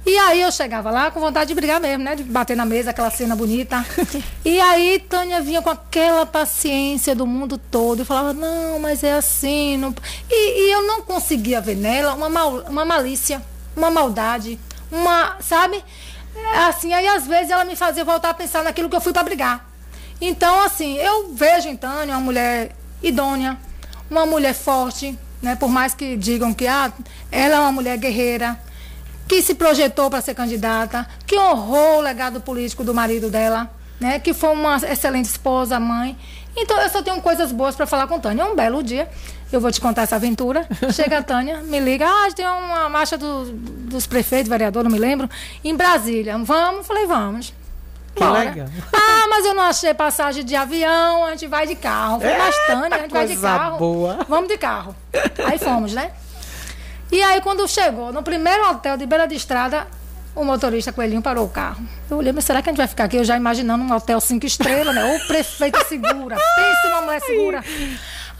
Speaker 13: E aí eu chegava lá com vontade de brigar mesmo, né? De bater na mesa, aquela cena bonita. E aí Tânia vinha com aquela paciência do mundo todo e falava, não, mas é assim. Não... E, e eu não conseguia ver nela uma, mal, uma malícia, uma maldade, uma, sabe? Assim, aí às vezes ela me fazia voltar a pensar naquilo que eu fui para brigar. Então, assim, eu vejo em Tânia uma mulher idônea, uma mulher forte, né? Por mais que digam que ah, ela é uma mulher guerreira, que se projetou para ser candidata, que honrou o legado político do marido dela, né? Que foi uma excelente esposa, mãe. Então eu só tenho coisas boas para falar com Tânia. Um belo dia, eu vou te contar essa aventura. Chega a Tânia, me liga, ah, tem uma marcha do- dos prefeitos, vereador, não me lembro, em Brasília. Vamos? Falei, vamos.
Speaker 4: Que
Speaker 13: Bora. Ah, mas eu não achei passagem de avião, a gente vai de carro. Falei, mas Tânia, a gente vai de carro.
Speaker 4: boa.
Speaker 13: Vamos de carro. Aí fomos, né? E aí, quando chegou no primeiro hotel de beira de estrada, o motorista Coelhinho parou o carro. Eu olhei, mas será que a gente vai ficar aqui? Eu já imaginando um hotel cinco estrelas, né? Ou prefeita segura. Pense uma mulher segura.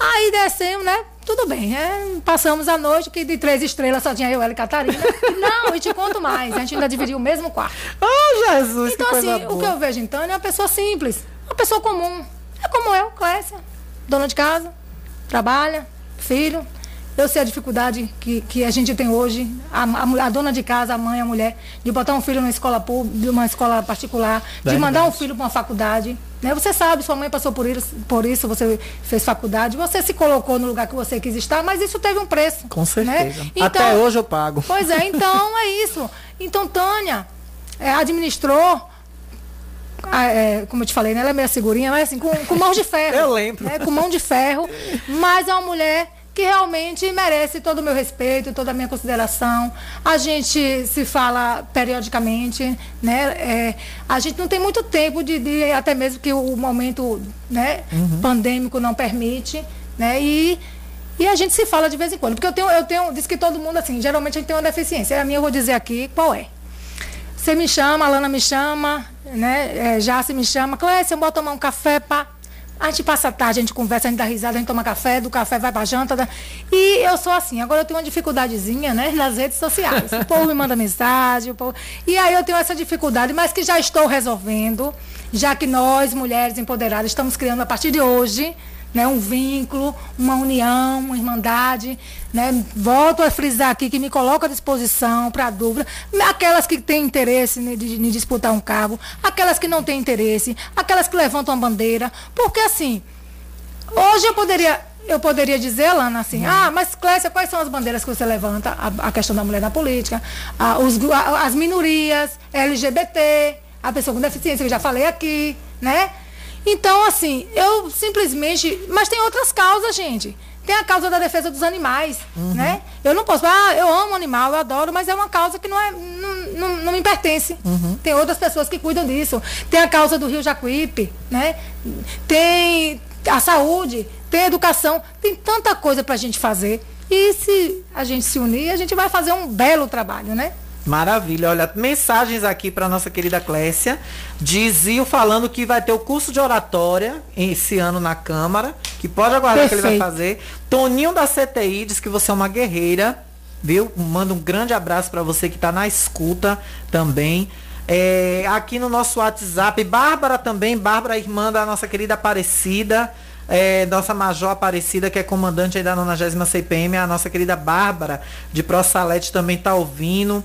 Speaker 13: Aí descemos, né? Tudo bem, é, passamos a noite, que de três estrelas só tinha eu, ela e Catarina. Não, e te conto mais, a gente ainda dividiu o mesmo quarto.
Speaker 4: Oh, Jesus,
Speaker 13: Então, assim,
Speaker 4: coisa
Speaker 13: o
Speaker 4: boa.
Speaker 13: que eu vejo em Tânia é uma pessoa simples, uma pessoa comum. É como eu, Clécia, dona de casa, trabalha, filho. Eu sei a dificuldade que, que a gente tem hoje, a, a a dona de casa, a mãe, a mulher, de botar um filho numa escola pública, uma escola particular, de mandar um filho para uma faculdade. Né? Você sabe, sua mãe passou por isso, por isso, você fez faculdade, você se colocou no lugar que você quis estar, mas isso teve um preço.
Speaker 4: Com certeza.
Speaker 13: Né?
Speaker 4: Até hoje eu pago.
Speaker 13: Pois é, então é isso. Então, Tânia é, administrou, ah, é, como eu te falei, né, ela é meio segurinha, mas assim, com, com mãos de ferro.
Speaker 4: Eu lembro.
Speaker 13: né, com mão de ferro, mas é uma mulher que realmente merece todo o meu respeito, toda a minha consideração. A gente se fala periodicamente, né? é, a gente não tem muito tempo de, de- até mesmo que o momento né,
Speaker 4: Uhum.
Speaker 13: pandêmico não permite, né? E e a gente se fala de vez em quando. Porque eu tenho, eu tenho, diz que todo mundo, assim, geralmente a gente tem uma deficiência. A minha eu vou dizer aqui qual é. Você me chama, a Lana me chama, né? É, Jace me chama, Clécia, bora tomar um café, pá. A gente passa a tarde, a gente conversa, a gente dá risada, a gente toma café, do café vai pra janta. dá- E eu sou assim, agora eu tenho uma dificuldadezinha, né, nas redes sociais. O povo me manda mensagem, o povo... E aí eu tenho essa dificuldade, mas que já estou resolvendo, já que nós, mulheres empoderadas, estamos criando a partir de hoje né, um vínculo, uma união, uma irmandade. Né? Volto a frisar aqui que me coloco à disposição para dúvida. Aquelas que têm interesse de, de disputar um cargo, aquelas que não têm interesse, aquelas que levantam a bandeira. Porque assim, hoje eu poderia. Eu poderia dizer, Lana, assim, ah, mas Clécia, quais são as bandeiras que você levanta? A, a questão da mulher na política, a- os a- as minorias, LGBT, a pessoa com deficiência, que eu já falei aqui, né? Então, assim, eu simplesmente. Mas tem outras causas, gente. Tem a causa da defesa dos animais, né? Eu não posso. Ah, eu amo animal, eu adoro, mas é uma causa que não, é, não, não, não me pertence. Tem outras pessoas que cuidam disso. Tem a causa do Rio Jacuípe, né? Tem a saúde, tem a educação, tem tanta coisa pra gente fazer. E se a gente se unir, a gente vai fazer um belo trabalho, né?
Speaker 4: Maravilha. Olha, mensagens aqui para nossa querida Clécia. Dizio falando que vai ter o curso de oratória esse ano na Câmara, que pode aguardar que ele vai
Speaker 13: Perfeito.
Speaker 4: fazer. Toninho da CTI diz que você é uma guerreira. viu? Manda um grande abraço para você que tá na escuta também. É, aqui no nosso WhatsApp, Bárbara também, Bárbara, irmã da nossa querida Aparecida, é, nossa Major Aparecida, que é comandante aí da 90 CPM, a nossa querida Bárbara de Prossalete também tá ouvindo.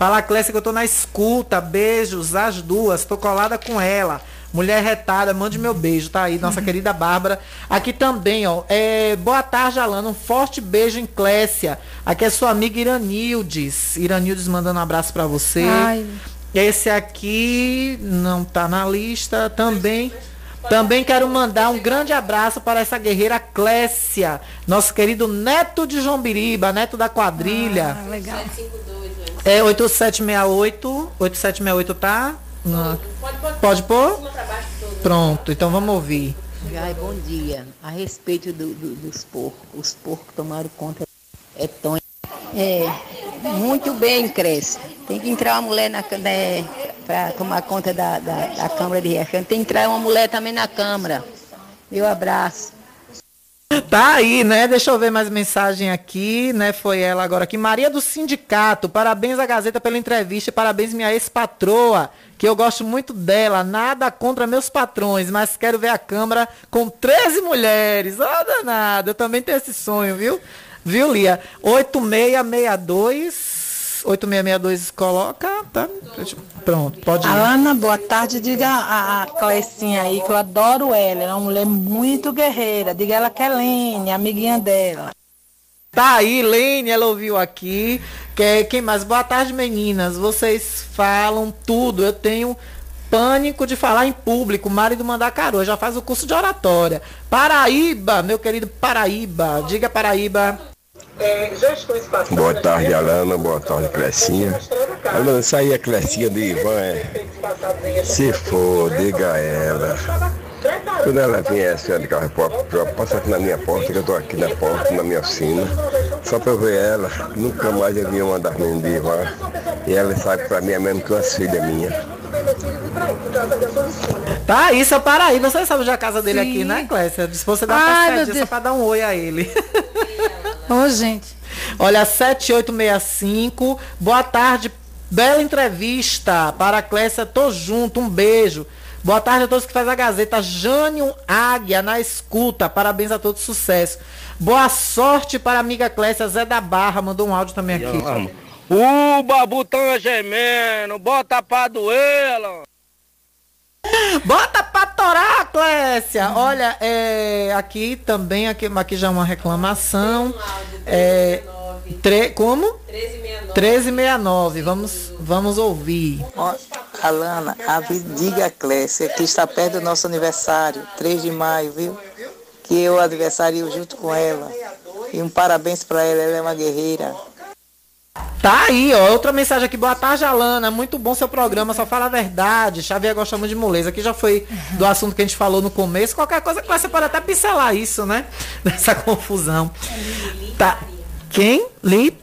Speaker 4: Fala, Clécia, que eu tô na escuta. Beijos, as duas. Tô colada com ela. Mulher retada, mande meu beijo, tá aí, nossa querida Bárbara. Aqui também, ó. É, boa tarde, Alana. Um forte beijo em Clécia. Aqui é sua amiga Iranildes. Iranildes mandando um abraço para você.
Speaker 13: Ai.
Speaker 4: Esse aqui não tá na lista também. Também quero mandar um grande abraço para essa guerreira Clécia, nosso querido neto de João Biriba, neto da quadrilha.
Speaker 13: Ah, legal.
Speaker 4: É 8768. 8768 tá? Não. Pode pôr? Pronto, então vamos ouvir.
Speaker 17: Ai, bom dia. A respeito do- do- dos porcos, os porcos tomaram conta. É Tonho. É, muito bem, cresce. Tem que entrar uma mulher na né, para tomar conta da, da, da Câmara de Riachão. Tem que entrar uma mulher também na Câmara. Meu abraço.
Speaker 4: Tá aí, né? Deixa eu ver mais mensagem aqui, né? Foi ela agora aqui. Maria do Sindicato, parabéns à Gazeta pela entrevista parabéns minha ex-patroa, que eu gosto muito dela. Nada contra meus patrões, mas quero ver a Câmara com 13 mulheres. Ó, danada, eu também tenho esse sonho, viu? Viu, Lia? 8662. 8662 coloca, tá? Pronto, pode ir.
Speaker 18: Alana, boa tarde. Diga a, a Clecinha aí que eu adoro ela. Ela é uma mulher muito guerreira. Diga ela que é Lene, amiguinha dela.
Speaker 4: Tá aí, Lene, ela ouviu aqui. Que, quem mais? Boa tarde, meninas. Vocês falam tudo. Eu tenho pânico de falar em público. Marido Mandacaru já faz o curso de oratória. Paraíba, meu querido Paraíba. Diga Paraíba.
Speaker 19: Boa tarde, Alana. Boa tarde, Clecinha. Alana, isso aí é Clecinha de Ivan, é? Se for, diga a ela. Quando ela vier assim, de carro, pode passar aqui na minha porta, que eu tô aqui na porta, na minha oficina. Só pra eu ver ela. Nunca mais eu vi uma das meninas de Ivan. E ela sabe pra mim é mesmo que uma filha minha.
Speaker 4: Tá aí, seu Paraíba. Você sabe já a casa dele
Speaker 13: Sim.
Speaker 4: aqui, né, Clécia? Se você dá
Speaker 13: Ai,
Speaker 4: uma passadinha só pra dar um oi a ele.
Speaker 13: Ô, gente.
Speaker 4: Olha, 7865. Boa tarde. Bela entrevista para a Clécia. Tô junto. Um beijo. Boa tarde a todos que fazem a Gazeta. Jânio Águia na escuta. Parabéns a todos. Sucesso. Boa sorte para a amiga Clécia. Zé da Barra mandou um áudio também aqui.
Speaker 20: O babu tá gemendo, bota pra doer.
Speaker 4: Bota pra torar, Clécia! Olha, é, aqui também, aqui, aqui já é uma reclamação. É, tre, como? 1369. Vamos, vamos ouvir.
Speaker 18: Alana, avi- diga a Clécia que está perto do nosso aniversário, 3 de maio, viu? Que eu aniversario junto com ela. E um parabéns pra ela, ela é uma guerreira.
Speaker 4: Tá aí, ó. Outra mensagem aqui. Boa tarde, Alana. Muito bom seu programa, só fala a verdade. Xavier gosta muito de moleza. Aqui já foi do assunto que a gente falou no começo. Qualquer coisa que você pode até pincelar isso, né? Dessa confusão. Tá. Quem? Li?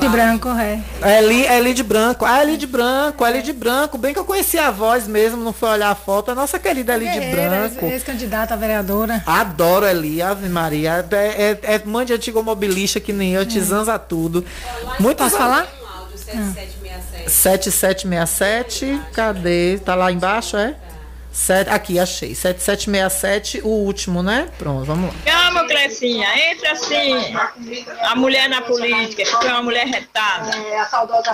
Speaker 13: De branco, é.
Speaker 4: É Li, é Li de Branco. Ah, é Li de Branco, é Li de Branco. Bem que eu conheci a voz mesmo, não foi olhar a foto. A nossa querida Li de
Speaker 13: Guerreira,
Speaker 4: Branco.
Speaker 13: Ex-candidata a vereadora.
Speaker 4: Adoro Eli, Ave Maria. É, é, é mãe de antigo mobilista que nem eu, te zanza tudo. Muito
Speaker 13: Posso falar?
Speaker 4: 7767, cadê? Tá lá embaixo, é? Sete, aqui, achei. 7767, o último, né? Pronto, vamos lá.
Speaker 1: Calma, Clecinha, entra assim. A mulher na política, que é uma mulher retada.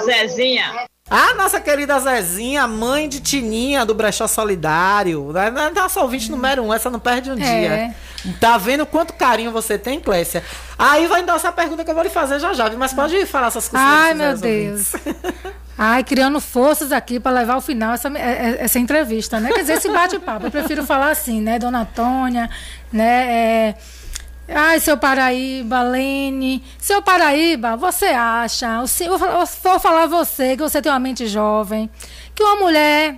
Speaker 1: Zezinha.
Speaker 4: A nossa querida Zezinha, mãe de Tininha do Brechó Solidário. né? Nossa ouvinte número um, essa não perde um
Speaker 13: É.
Speaker 4: dia. Tá vendo quanto carinho você tem, Clécia? Aí vai dar essa pergunta que eu vou lhe fazer já já, viu? mas pode falar essas coisas.
Speaker 13: Ai, meu Deus. Ai, criando forças aqui para levar ao final essa, é- é- essa entrevista, né? Quer dizer, esse bate-papo. Eu prefiro falar assim, né, dona Antônia, né? é, Ai, seu Paraíba, Lene. Seu Paraíba, você acha, eu vou falar você, que você tem uma mente jovem, que uma mulher,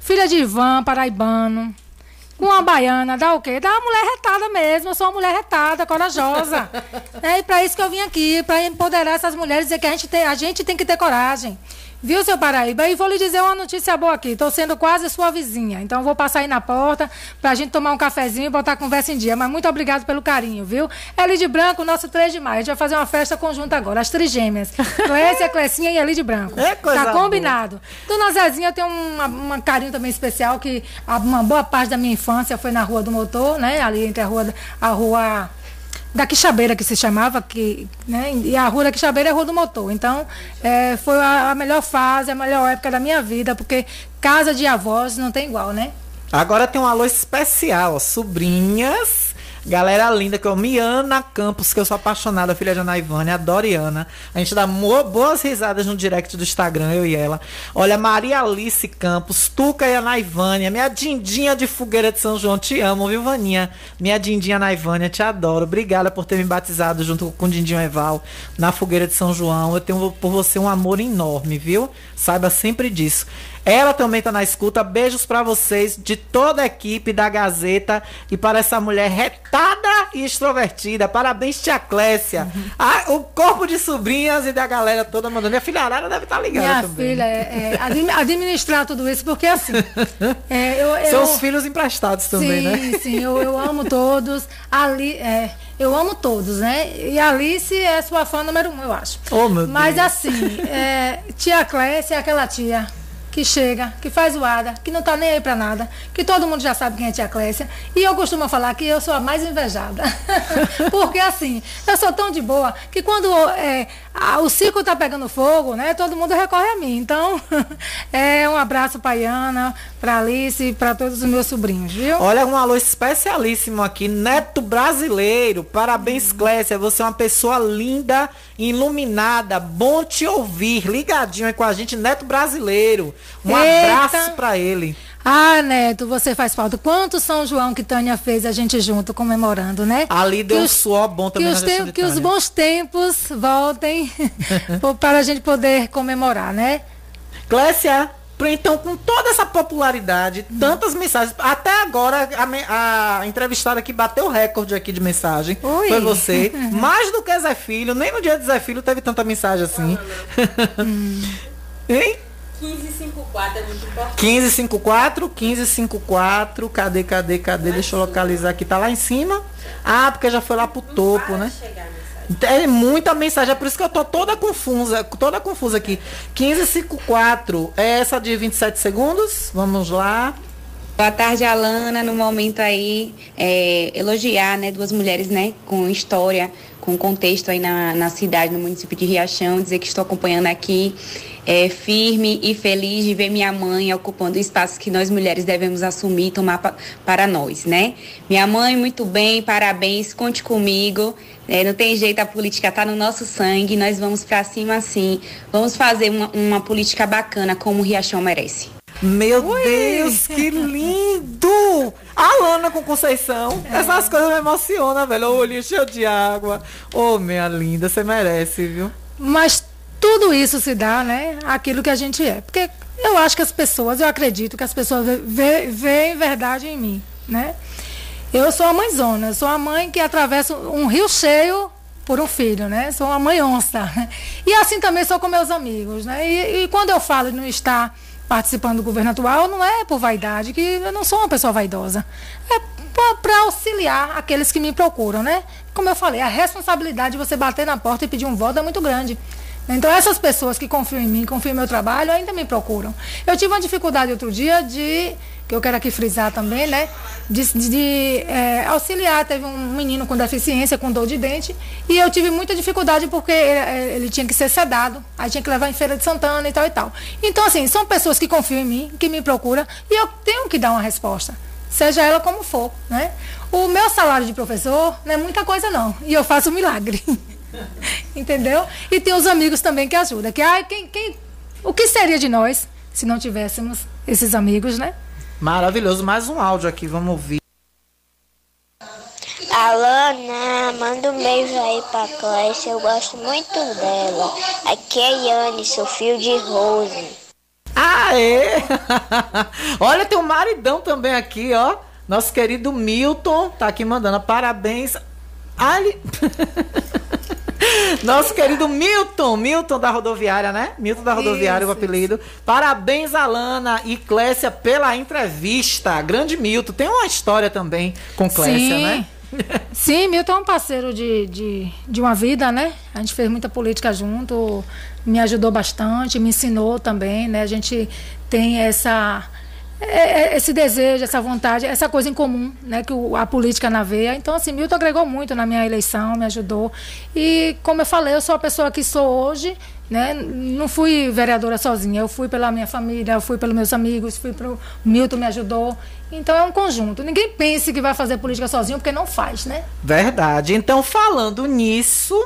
Speaker 13: filha de Ivan, paraibano, com uma baiana, dá o quê? Dá uma mulher retada mesmo. Eu sou uma mulher retada, corajosa. é, e para isso que eu vim aqui, para empoderar essas mulheres, dizer que a gente, tem, a gente tem que ter coragem. Viu, seu Paraíba? E vou lhe dizer uma notícia boa aqui. Estou sendo quase sua vizinha. Então vou passar aí na porta pra gente tomar um cafezinho e botar a conversa em dia. Mas muito obrigado pelo carinho, viu? Elide Branco, nosso 3 de maio. A gente vai fazer uma festa conjunta agora. As trigêmeas. Clécia, Clecinha e Elide Branco.
Speaker 4: É coisa
Speaker 13: Tá
Speaker 4: boa.
Speaker 13: combinado. Dona Zezinha tem uma, uma carinho também especial que a- uma boa parte da minha infância foi na Rua do Motor, né? Ali entre a rua, a rua da Quixabeira que se chamava, que, né? E a rua da Quixabeira é a rua do motor. Então, é, foi a, a melhor fase, a melhor época da minha vida, porque casa de avós não tem igual, né?
Speaker 4: Agora tem um alô especial, sobrinhas. Galera linda, que é o Miana Campos, que eu sou apaixonada, filha de Ana Ivane, a Doriana. A gente dá boas risadas no direct do Instagram, eu e ela. Olha, Maria Alice Campos, Tuca e a Naivânia, minha Dindinha de Fogueira de São João, te amo, viu, Vaninha? Minha Dindinha Naivânia, te adoro. Obrigada por ter me batizado junto com o Dindinho Eval na Fogueira de São João. Eu tenho por você um amor enorme, viu? Saiba sempre disso. Ela também tá na escuta. Beijos pra vocês, de toda a equipe da Gazeta e para essa mulher retada e extrovertida. Parabéns, tia Clécia. Ah, o corpo de sobrinhas e da galera toda mandando. Minha filha Arara deve estar ligada
Speaker 13: Minha
Speaker 4: também.
Speaker 13: filha, é, é, admi- administrar tudo isso, porque assim. é, eu,
Speaker 4: São
Speaker 13: eu-
Speaker 4: os filhos emprestados também,
Speaker 13: sim,
Speaker 4: né?
Speaker 13: Sim, eu, eu amo todos. Ali, é, eu amo todos, né? E a Alice é sua fã número um, eu acho.
Speaker 4: Oh, meu
Speaker 13: Mas
Speaker 4: Deus.
Speaker 13: assim, é, tia Clécia é aquela tia que chega, que faz zoada, que não tá nem aí pra nada, que todo mundo já sabe quem é tia Clécia. E eu costumo falar que eu sou a mais invejada. Porque assim, eu sou tão de boa que quando é, a- o circo tá pegando fogo, né? Todo mundo recorre a mim. Então, é um abraço pra Iana, pra Alice e pra todos os meus sobrinhos, viu?
Speaker 4: Olha, um alô especialíssimo aqui, Neto Brasileiro. Parabéns, Clécia. Você é uma pessoa linda, iluminada. Bom te ouvir. Ligadinho aí com a gente, Neto Brasileiro. Um
Speaker 13: Eita.
Speaker 4: abraço pra ele.
Speaker 13: Ah, Neto, você faz falta. Quanto São João que Tânia fez a gente junto comemorando, né?
Speaker 4: Ali deu
Speaker 13: Que
Speaker 4: um
Speaker 13: os-
Speaker 4: suor bom
Speaker 13: Que
Speaker 4: também
Speaker 13: os,
Speaker 4: na gestão
Speaker 13: tem-
Speaker 4: de
Speaker 13: que os bons tempos voltem para a gente poder comemorar, né?
Speaker 4: Clécia, então, com toda essa popularidade, tantas mensagens, até agora a, a entrevistada que bateu o recorde aqui de mensagem
Speaker 13: Oi.
Speaker 4: foi você. Mais do que Zé Filho, nem no dia de Zé Filho teve tanta mensagem assim. hein?
Speaker 21: 1554 é muito importante.
Speaker 4: 1554, 1554, cadê, cadê, cadê? Deixa eu localizar aqui, tá lá em cima. Ah, porque já foi lá pro topo, né? É muita mensagem, é por isso que eu tô toda confusa, toda confusa aqui. 1554, é essa de 27 segundos? Vamos lá.
Speaker 21: Boa tarde, Alana. No momento aí, é, elogiar né, duas mulheres né, com história, com contexto aí na, na cidade, no município de Riachão, dizer que estou acompanhando aqui, é, firme e feliz de ver minha mãe ocupando o espaço que nós mulheres devemos assumir e tomar pa- para nós, né? Minha mãe, muito bem, parabéns, conte comigo. É, não tem jeito, a política está no nosso sangue, nós vamos para cima assim. Vamos fazer uma, uma política bacana como o Riachão merece.
Speaker 4: Meu Deus, que lindo! A Lana com Conceição. Essas coisas me emocionam, velho. O olhinho cheio de água. Ô, minha linda, você merece, viu?
Speaker 13: Mas tudo isso se dá, né? Aquilo que a gente é. Porque eu acho que as pessoas, eu acredito que as pessoas veem verdade em mim, né? Eu sou a mãezona, eu sou a mãe que atravessa um rio cheio por um filho, né? Sou uma mãe onça. E assim também sou com meus amigos, né? E, e quando eu falo de não estar participando do governo atual, não é por vaidade, que eu não sou uma pessoa vaidosa. É para auxiliar aqueles que me procuram, né? Como eu falei, a responsabilidade de você bater na porta e pedir um voto é muito grande. Então essas pessoas que confiam em mim, confiam no meu trabalho, ainda me procuram. Eu tive uma dificuldade outro dia de, que eu quero aqui frisar também, né? De, de- de, é, auxiliar. Teve um menino com deficiência, com dor de dente, e eu tive muita dificuldade porque ele, ele tinha que ser sedado, aí tinha que levar em Feira de Santana e tal e tal. Então, assim, são pessoas que confiam em mim, que me procuram, e eu tenho que dar uma resposta. Seja ela como for, né? O meu salário de professor não é muita coisa não, e eu faço um milagre. Entendeu? E tem os amigos também que ajudam. Que, ai, quem, quem, o que seria de nós se não tivéssemos esses amigos, né?
Speaker 4: Maravilhoso. Mais um áudio aqui, vamos ouvir.
Speaker 22: Alana, manda um beijo aí pra Clécia, eu gosto muito dela. Aqui é Yane, sou filho de Rose.
Speaker 4: Aê! Olha, tem um maridão também aqui, ó. Nosso querido Milton tá aqui mandando parabéns. Ali... Nosso querido Milton, Milton da rodoviária, né? Milton da rodoviária, isso, o apelido. Isso. Parabéns, Alana e Clécia, pela entrevista. Grande Milton. Tem uma história também com Clécia, Sim. né?
Speaker 13: Sim, Milton é um parceiro de, de, de uma vida, né? A gente fez muita política junto, me ajudou bastante, me ensinou também, né? A gente tem essa esse desejo, essa vontade, essa coisa em comum, né, que a política na veia. Então, assim, Milton agregou muito na minha eleição, me ajudou. E, como eu falei, eu sou a pessoa que sou hoje, né? Não fui vereadora sozinha, eu fui pela minha família, eu fui pelos meus amigos, fui pro Milton me ajudou. Então é um conjunto. Ninguém pense que vai fazer política sozinho, porque não faz, né?
Speaker 4: Verdade. Então, falando nisso,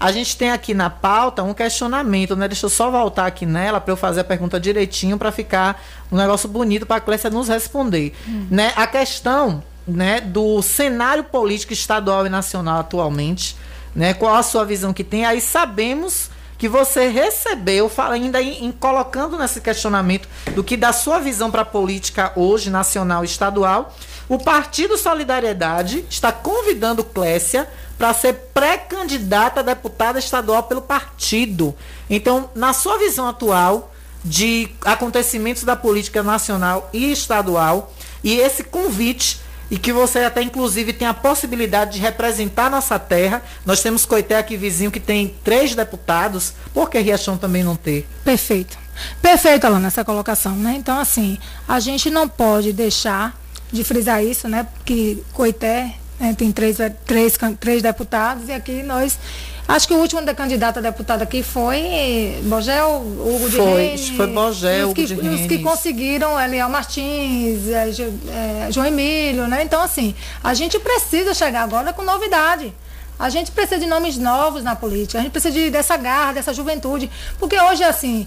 Speaker 4: a gente tem aqui na pauta um questionamento, né? Deixa eu só voltar aqui nela para eu fazer a pergunta direitinho para ficar um negócio bonito para a Clécia nos responder, hum. né? A questão, né, do cenário político estadual e nacional atualmente, né? Qual a sua visão que tem? Aí sabemos que você recebeu, ainda em, em, colocando nesse questionamento do que da sua visão para a política hoje, nacional e estadual, o Partido Solidariedade está convidando Clécia para ser pré-candidata a deputada estadual pelo partido. Então, na sua visão atual de acontecimentos da política nacional e estadual, e esse convite e que você até inclusive tem a possibilidade de representar nossa terra. Nós temos Coité aqui vizinho que tem três deputados, por que Riachão também não ter?
Speaker 13: Perfeito. Perfeito, Alana, essa colocação, né? Então, assim, a gente não pode deixar de frisar isso, né? Que Coité né, tem três, três, três deputados e aqui nós. Acho que o último da candidata a deputada aqui foi Bogel, Hugo de
Speaker 4: foi, Renes. Foi Bogel, Hugo
Speaker 13: de Renes. Os que conseguiram, Eliel Martins, é, é, João Emílio, né? Então, assim, a gente precisa chegar agora com novidade. A gente precisa de nomes novos na política, a gente precisa de, dessa garra, dessa juventude. Porque hoje, assim,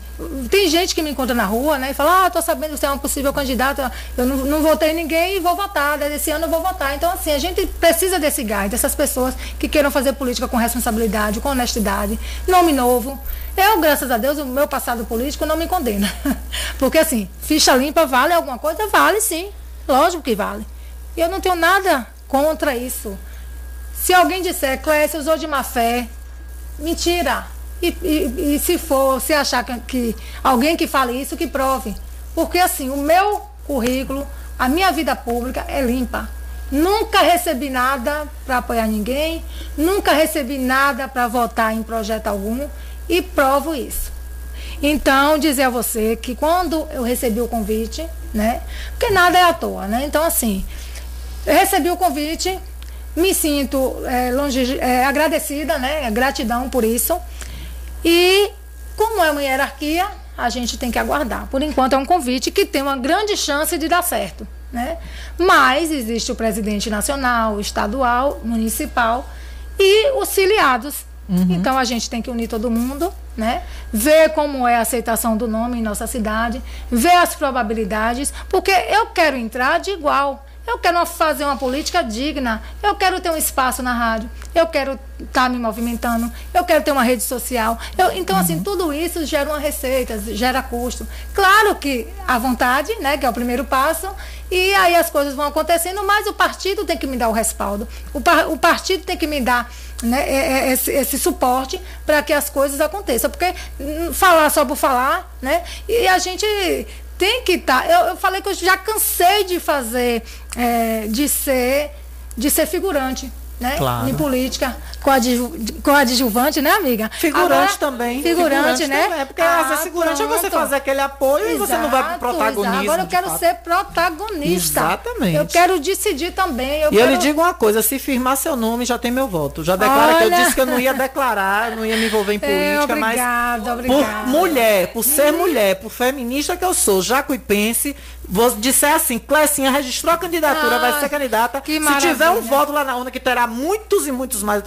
Speaker 13: tem gente que me encontra na rua, né? E fala, ah, tô sabendo que você é um possível candidato, eu não, não votei em ninguém e vou votar, desse ano eu vou votar. Então, assim, a gente precisa desse gás, dessas pessoas que queiram fazer política com responsabilidade, com honestidade, nome novo. Eu, graças a Deus, o meu passado político não me condena. Porque, assim, ficha limpa vale alguma coisa? Vale sim. Lógico que vale. E eu não tenho nada contra isso. Se alguém disser, Clécia usou de má fé, mentira. E, e, e se for, se achar que, que, alguém que fale isso, que prove. Porque assim, o meu currículo, a minha vida pública é limpa. Nunca recebi nada para apoiar ninguém, nunca recebi nada para votar em projeto algum e provo isso. Então, dizer a você que quando eu recebi o convite, né? Porque nada é à toa, né? Então, assim, eu recebi o convite, me sinto é, longe, é, agradecida, né? Gratidão por isso. E como é uma hierarquia, a gente tem que aguardar. Por enquanto é um convite que tem uma grande chance de dar certo. Né? Mas existe o presidente nacional, estadual, municipal e os filiados. Uhum. Então a gente tem que unir todo mundo, né? Ver como é a aceitação do nome em nossa cidade, ver as probabilidades, porque eu quero entrar de igual. Eu quero fazer uma política digna. Eu quero ter um espaço na rádio. Eu quero estar tá me movimentando. Eu quero ter uma rede social. Eu, então, assim, uhum. assim, tudo isso gera uma receita, gera custo. Claro que a vontade, né, que é o primeiro passo, e aí as coisas vão acontecendo, mas o partido tem que me dar o respaldo. O, par, o partido tem que me dar né, é, é, esse, esse suporte para que as coisas aconteçam. Porque hum, falar só por falar, né? E a gente tem que estar. Tá, eu, eu, falei que eu já cansei de fazer, é, de ser, de ser figurante né? Claro. Em política, coadjuvante, né, amiga?
Speaker 4: Figurante Agora, também.
Speaker 13: Figurante, figurante né?
Speaker 4: Também. É porque ah, às vezes figurante pronto. é você fazer aquele apoio exato, e você não vai pro protagonismo.
Speaker 13: Agora eu quero ser protagonista.
Speaker 4: Exatamente.
Speaker 13: Eu quero decidir também. Eu
Speaker 4: e
Speaker 13: quero...
Speaker 4: eu lhe digo uma coisa: se firmar seu nome, já tem meu voto. Já declara Olha... que eu disse que eu não ia declarar, não ia me envolver em é, política, é, obrigada, mas. Obrigada. Por mulher, por ser hum. mulher, por feminista que eu sou, jacuipense, vou disser assim: Clecinha registrou a candidatura, ah, vai ser candidata. Se tiver um voto lá na urna que terá muitos e muitos mais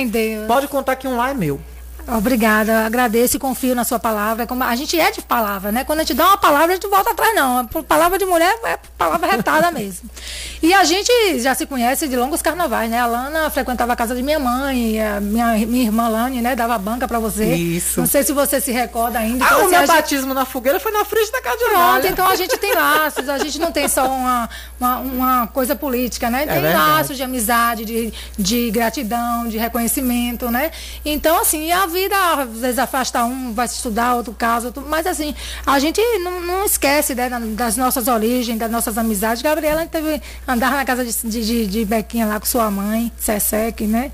Speaker 13: em Deus.
Speaker 4: Pode contar que um lá é meu.
Speaker 13: Obrigada, agradeço e confio na sua palavra. A gente é de palavra, né? Quando a gente dá uma palavra, a gente volta atrás, não. Palavra de mulher é palavra retada mesmo. E a gente já se conhece de longos carnavais, né? A Lana frequentava a casa de minha mãe, a minha, minha irmã Lani, né? Dava banca para você.
Speaker 4: Isso.
Speaker 13: Não sei se você se recorda ainda.
Speaker 4: Ah,
Speaker 13: então,
Speaker 4: o
Speaker 13: assim,
Speaker 4: meu
Speaker 13: a gente-
Speaker 4: batismo na fogueira foi na frente da casa de
Speaker 13: Pronto, então a gente tem laços, a gente não tem só uma, uma, uma coisa política, né? Tem
Speaker 4: verdade.
Speaker 13: laços de amizade, de, de gratidão, de reconhecimento, né? Então, assim, a vida às vezes afasta um, vai se estudar, outro caso, outro, mas assim, a gente não, não esquece né, da- das nossas origens, das nossas amizades. Gabriela teve andar na casa de, de, de, Bequinha lá com sua mãe, Sesec, né?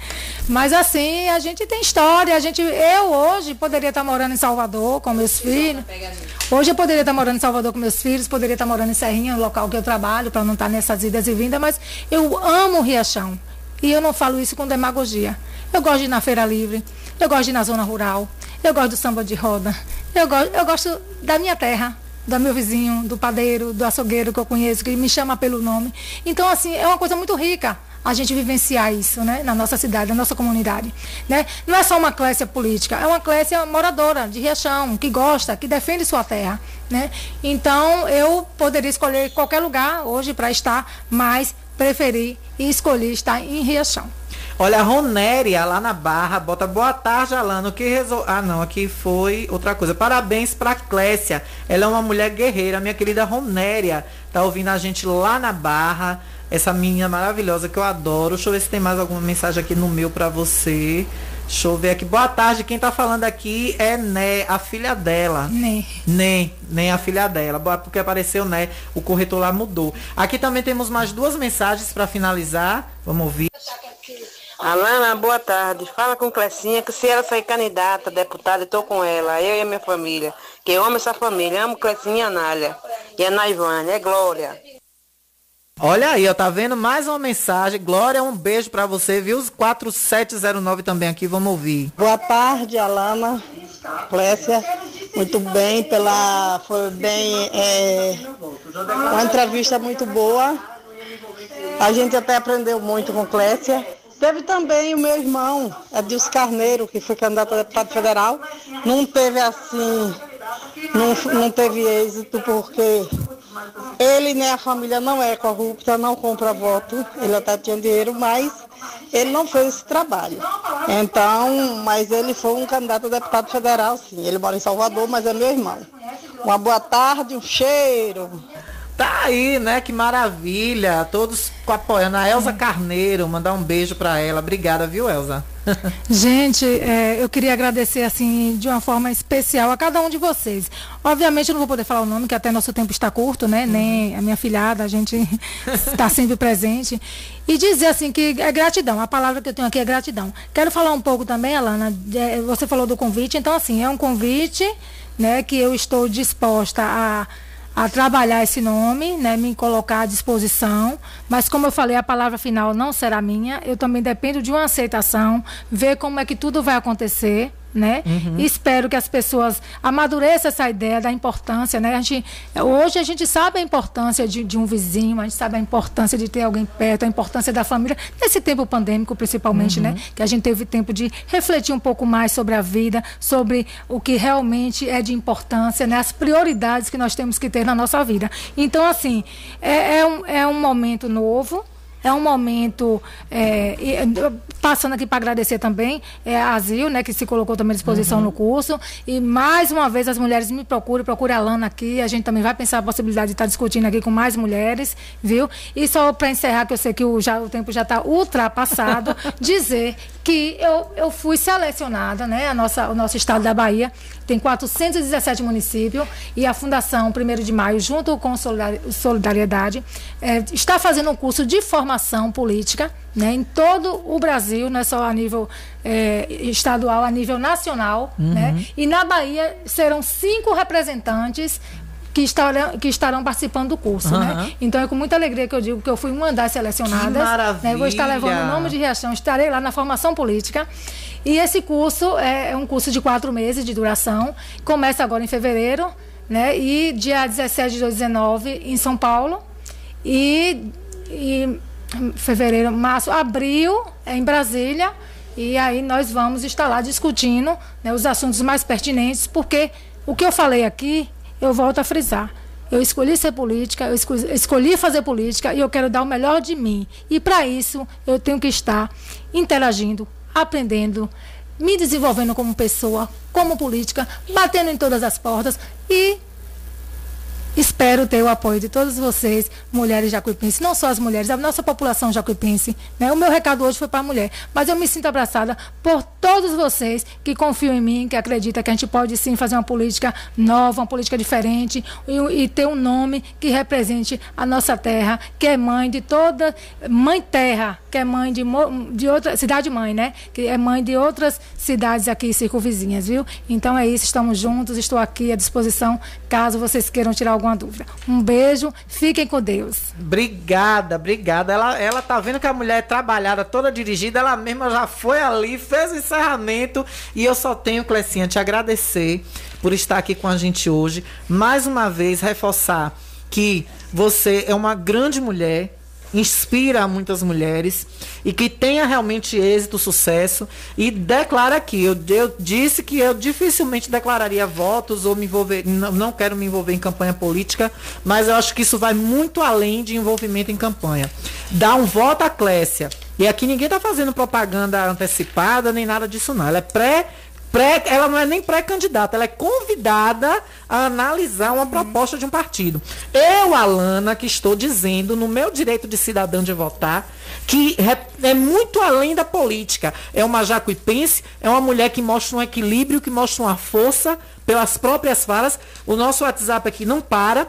Speaker 13: Mas assim, a gente tem história, a gente, eu hoje poderia estar morando em Salvador com meus filhos. Hoje eu poderia estar morando em Salvador com meus filhos, poderia estar morando em Serrinha, no local que eu trabalho, para não estar nessas idas e vindas, mas eu amo Riachão. E eu não falo isso com demagogia. Eu gosto de ir na feira livre, eu gosto de ir na zona rural, eu gosto do samba de roda, eu gosto, eu gosto da minha terra, do meu vizinho, do padeiro, do açougueiro que eu conheço, que me chama pelo nome. Então, assim, é uma coisa muito rica a gente vivenciar isso, né, na nossa cidade, na nossa comunidade, né? Não é só uma classe política, é uma classe moradora de Riachão, que gosta, que defende sua terra, né? Então, eu poderia escolher qualquer lugar hoje para estar, mas preferi e escolhi estar em Riachão.
Speaker 4: Olha, a Ronéria lá na Barra, bota boa tarde, Alano. Que resol... Ah, não, aqui foi outra coisa. Parabéns pra Clécia. Ela é uma mulher guerreira, minha querida Ronéria. Tá ouvindo a gente lá na Barra. Essa menina maravilhosa que eu adoro. Deixa eu ver se tem mais alguma mensagem aqui no meu pra você. Deixa eu ver aqui. Boa tarde. Quem tá falando aqui é Né, a filha dela.
Speaker 13: Né.
Speaker 4: Nem, nem a filha dela. Porque apareceu, né? O corretor lá mudou. Aqui também temos mais duas mensagens pra finalizar. Vamos ouvir.
Speaker 23: Alana, boa tarde. Fala com Clecinha que se ela sair candidata, deputada, eu tô com ela, eu e a minha família. Que eu amo essa família, amo Clecinha e a Anália. E a Naivane, é Glória.
Speaker 4: Olha aí, ó, tá vendo mais uma mensagem. Glória, um beijo pra você, viu? Os 4709 também aqui, vamos ouvir.
Speaker 24: Boa tarde, Alana, Clécia. Muito bem, pela. Foi bem. É, uma entrevista muito boa. A gente até aprendeu muito com Clécia. Teve também o meu irmão, Edilson Carneiro, que foi candidato a deputado federal. Não teve assim. Não, não teve êxito porque ele nem a família não é corrupta, não compra voto, ele até tinha dinheiro, mas ele não fez esse trabalho. Então, mas ele foi um candidato a deputado federal, sim. Ele mora em Salvador, mas é meu irmão. Uma boa tarde, um cheiro.
Speaker 4: Tá aí, né? Que maravilha. Todos apoiando. A Elza Carneiro, mandar um beijo pra ela. Obrigada, viu, Elza?
Speaker 13: Gente, é, eu queria agradecer assim de uma forma especial a cada um de vocês. Obviamente eu não vou poder falar o nome, que até nosso tempo está curto, né? Nem a minha filhada, a gente está sempre presente. E dizer assim que é gratidão. A palavra que eu tenho aqui é gratidão. Quero falar um pouco também, Alana. de- você falou do convite, então assim, é um convite, né, que eu estou disposta a a trabalhar esse nome, né, me colocar à disposição, mas como eu falei, a palavra final não será minha, eu também dependo de uma aceitação, ver como é que tudo vai acontecer, né?
Speaker 25: Uhum.
Speaker 13: Espero que as pessoas amadureçam essa ideia da importância, né? A gente, hoje a gente sabe a importância de, de um vizinho, a gente sabe a importância de ter alguém perto, a importância da família, nesse tempo pandêmico principalmente,
Speaker 25: Uhum.
Speaker 13: né? Que a gente teve tempo de refletir um pouco mais sobre a vida, sobre o que realmente é de importância, né? As prioridades que nós temos que ter na nossa vida. Então, assim, é, é um, é um momento novo, é um momento, é, passando aqui para agradecer também é, a Azil, né, que se colocou também à disposição
Speaker 25: Uhum.
Speaker 13: no curso. E mais uma vez as mulheres me procuram, procure a Lana aqui. A gente também vai pensar a possibilidade de estar discutindo aqui com mais mulheres, viu? E só para encerrar, que eu sei que o, já, o tempo já está ultrapassado, dizer que eu, eu fui selecionada, né? A nossa, o nosso estado da Bahia tem 417 municípios e a Fundação 1 de Maio, junto com Solidari- Solidariedade, eh, está fazendo um curso de formação política né, em todo o Brasil, não é só a nível eh, estadual, a nível nacional.
Speaker 25: Uhum.
Speaker 13: Né? E na Bahia serão cinco representantes que estarão, que estarão participando do curso,
Speaker 25: Aham.
Speaker 13: né? Então é com muita alegria que eu digo que eu fui uma das selecionadas.
Speaker 25: Que maravilha!
Speaker 13: né? Vou estar levando o nome de Riachão, estarei lá na formação política. E esse curso é, é um curso de quatro meses de duração. Começa agora em fevereiro, né? E dia 17 de 2019 em São Paulo. E, e fevereiro, março, abril em Brasília. E aí nós vamos estar lá discutindo né, os assuntos mais pertinentes, porque o que eu falei aqui, eu volto a frisar. Eu escolhi ser política, eu escolhi fazer política e eu quero dar o melhor de mim. E para isso, eu tenho que estar interagindo, aprendendo, me desenvolvendo como pessoa, como política, batendo em todas as portas e Espero ter o apoio de todos vocês, mulheres jacuipenses, não só as mulheres, a nossa população jacuipense. Né? O meu recado hoje foi para a mulher, mas eu me sinto abraçada por todos vocês que confiam em mim, que acreditam que a gente pode sim fazer uma política nova, uma política diferente e, e ter um nome que represente a nossa terra, que é mãe de toda, mãe terra, que é mãe de, de outra, cidade mãe, né? Que é mãe de outras cidades aqui circunvizinhas, viu? Então é isso, estamos juntos, estou aqui à disposição, caso vocês queiram tirar alguma alguma dúvida. Um beijo, fiquem com Deus.
Speaker 4: Obrigada, obrigada. Ela, ela tá vendo que a mulher é trabalhada, toda dirigida, ela mesma já foi ali, fez o encerramento e eu só tenho, Clecinha, te agradecer por estar aqui com a gente hoje. Mais uma vez, reforçar que você é uma grande mulher, inspira muitas mulheres e que tenha realmente êxito, sucesso e declara aqui, eu, eu disse que eu dificilmente declararia votos ou me envolver, não, não quero me envolver em campanha política, mas eu acho que isso vai muito além de envolvimento em campanha. Dá um voto à Clécia. E aqui ninguém está fazendo propaganda antecipada nem nada disso não. Ela é pré Pré, ela não é nem pré-candidata, ela é convidada a analisar uma proposta de um partido. Eu, Alana, que estou dizendo no meu direito de cidadão de votar, que é muito além da política. É uma jacuipense, é uma mulher que mostra um equilíbrio, que mostra uma força pelas próprias falas. O nosso WhatsApp aqui não para.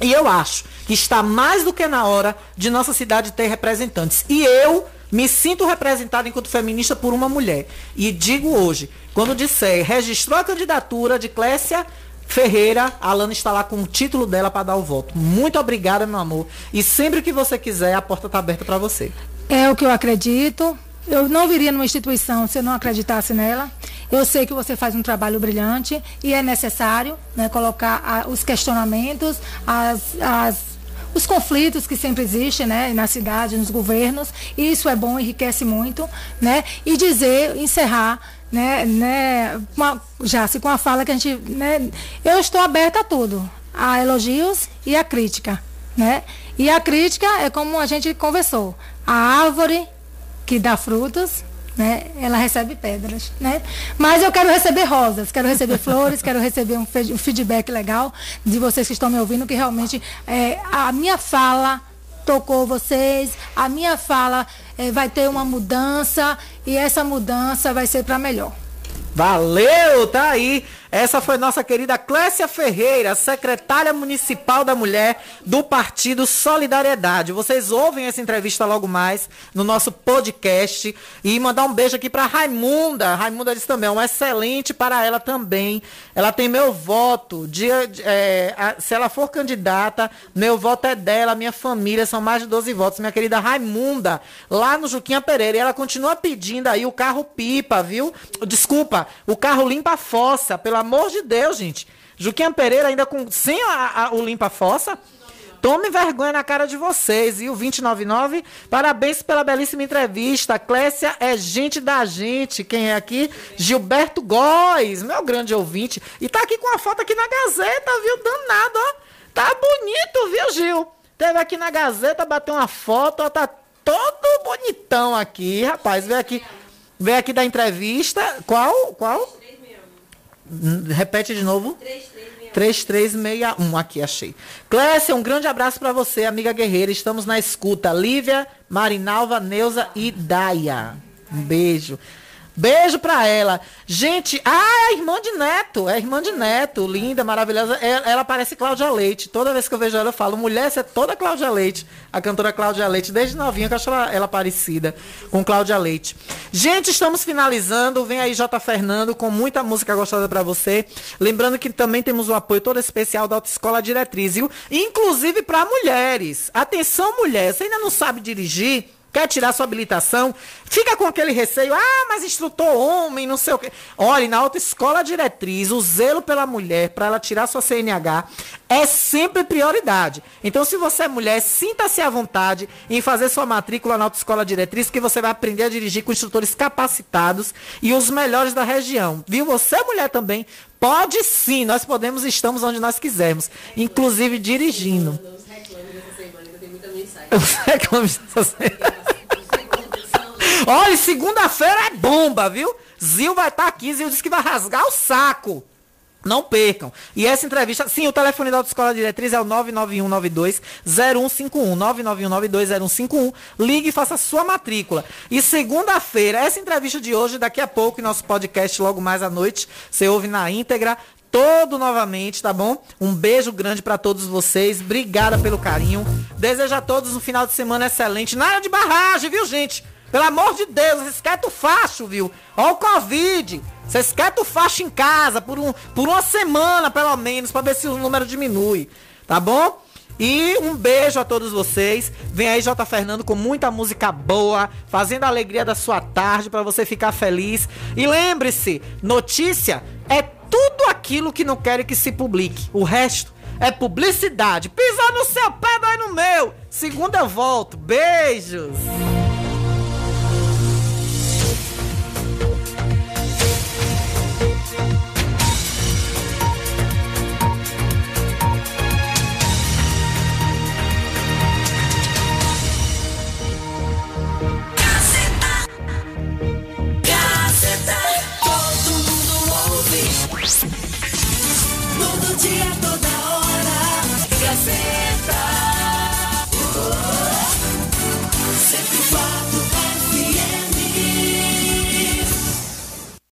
Speaker 4: E eu acho que está mais do que na hora de nossa cidade ter representantes. E eu me sinto representada enquanto feminista por uma mulher. E digo hoje, quando disser, registrou a candidatura de Clécia Ferreira, a Alana está lá com o título dela para dar o voto. Muito obrigada, meu amor. E sempre que você quiser, a porta está aberta para você.
Speaker 13: É o que eu acredito. Eu não viria numa instituição se eu não acreditasse nela. Eu sei que você faz um trabalho brilhante e é necessário né, colocar a, os questionamentos, as, as os conflitos que sempre existem né, na cidade, nos governos, isso é bom, enriquece muito, né? E dizer, encerrar, né, né, uma, já se com a fala que a gente, né, eu estou aberta a tudo, a elogios e a crítica, né? E a crítica é como a gente conversou, a árvore que dá frutos, né? Ela recebe pedras, né? Mas eu quero receber rosas, quero receber flores, quero receber um, feedback legal de vocês que estão me ouvindo, que realmente é, a minha fala tocou vocês, a minha fala é, vai ter uma mudança e essa mudança vai ser para melhor.
Speaker 4: Valeu, tá aí. Essa foi nossa querida Clécia Ferreira, secretária municipal da mulher do Partido Solidariedade. Vocês ouvem essa entrevista logo mais no nosso podcast. E mandar um beijo aqui para Raimunda. Raimunda disse também, um excelente para ela também. Ela tem meu voto. É, a, se ela for candidata, meu voto é dela, minha família, são mais de 12 votos. Minha querida Raimunda, lá no Juquinha Pereira. E ela continua pedindo aí o carro pipa, viu? Desculpa, o carro limpa a fossa, pela amor de Deus, gente. Juquinha Pereira ainda com sem a, a, o limpa-fossa. Tome vergonha na cara de vocês. E o 299, parabéns pela belíssima entrevista. Clécia é gente da gente. Quem é aqui? Gilberto Góes, meu grande ouvinte. E tá aqui com a foto aqui na Gazeta, viu? Danado, ó. Tá bonito, viu, Gil? Teve aqui na Gazeta, bateu uma foto, ó, tá todo bonitão aqui, rapaz. Vem aqui, vem aqui da entrevista. Qual? Qual? Repete de novo. 3361. aqui, achei. Clécia, um grande abraço para você, amiga guerreira. Estamos na escuta. Lívia, Marinalva, Neuza e Daia. Um beijo. Beijo pra ela. Gente, ah, é irmã de Neto. É irmã de Neto. Linda, maravilhosa. Ela, ela, parece Cláudia Leite. Toda vez que eu vejo ela, eu falo, mulher, você é toda Cláudia Leite. A cantora Cláudia Leite, desde novinha, que eu acho ela, ela parecida com Cláudia Leite. Gente, estamos finalizando. Vem aí J. Fernando com muita música gostosa para você. Lembrando que também temos um apoio todo especial da Autoescola Diretriz? Inclusive para mulheres. Atenção, mulher. Você ainda não sabe dirigir? Quer tirar sua habilitação, fica com aquele receio, ah, mas instrutor homem, não sei o quê. Olha, na autoescola diretriz, o zelo pela mulher, para ela tirar sua CNH, é sempre prioridade. Então, se você é mulher, sinta-se à vontade em fazer sua matrícula na autoescola diretriz, que você vai aprender a dirigir com instrutores capacitados e os melhores da região. Viu? Você, mulher, também, pode sim, nós podemos, estamos onde nós quisermos, inclusive dirigindo. Olha, segunda-feira é bomba, viu? Zil vai estar tá aqui, Zil disse que vai rasgar o saco. Não percam. E essa entrevista, sim, o telefone da Autoescola Diretriz é o 99192-0151. 99192-0151. Ligue e faça sua matrícula. E segunda-feira, essa entrevista de hoje, daqui a pouco, em nosso podcast, logo mais à noite, você ouve na íntegra todo novamente, tá bom? Um beijo grande para todos vocês. Obrigada pelo carinho. Desejo a todos um final de semana excelente. Nada de barragem, viu, gente? Pelo amor de Deus, querem o facho, viu? Ó o Covid. Vocês querem o facho em casa por, um, por uma semana, pelo menos, para ver se o número diminui. Tá bom? E um beijo a todos vocês. Vem aí J Fernando com muita música boa, fazendo a alegria da sua tarde para você ficar feliz. E lembre-se, notícia é tudo aquilo que não querem que se publique. O resto é publicidade. Pisar no seu pé, dói no meu. Segunda volto. Beijos.
Speaker 25: Dia, toda hora. Gazeta.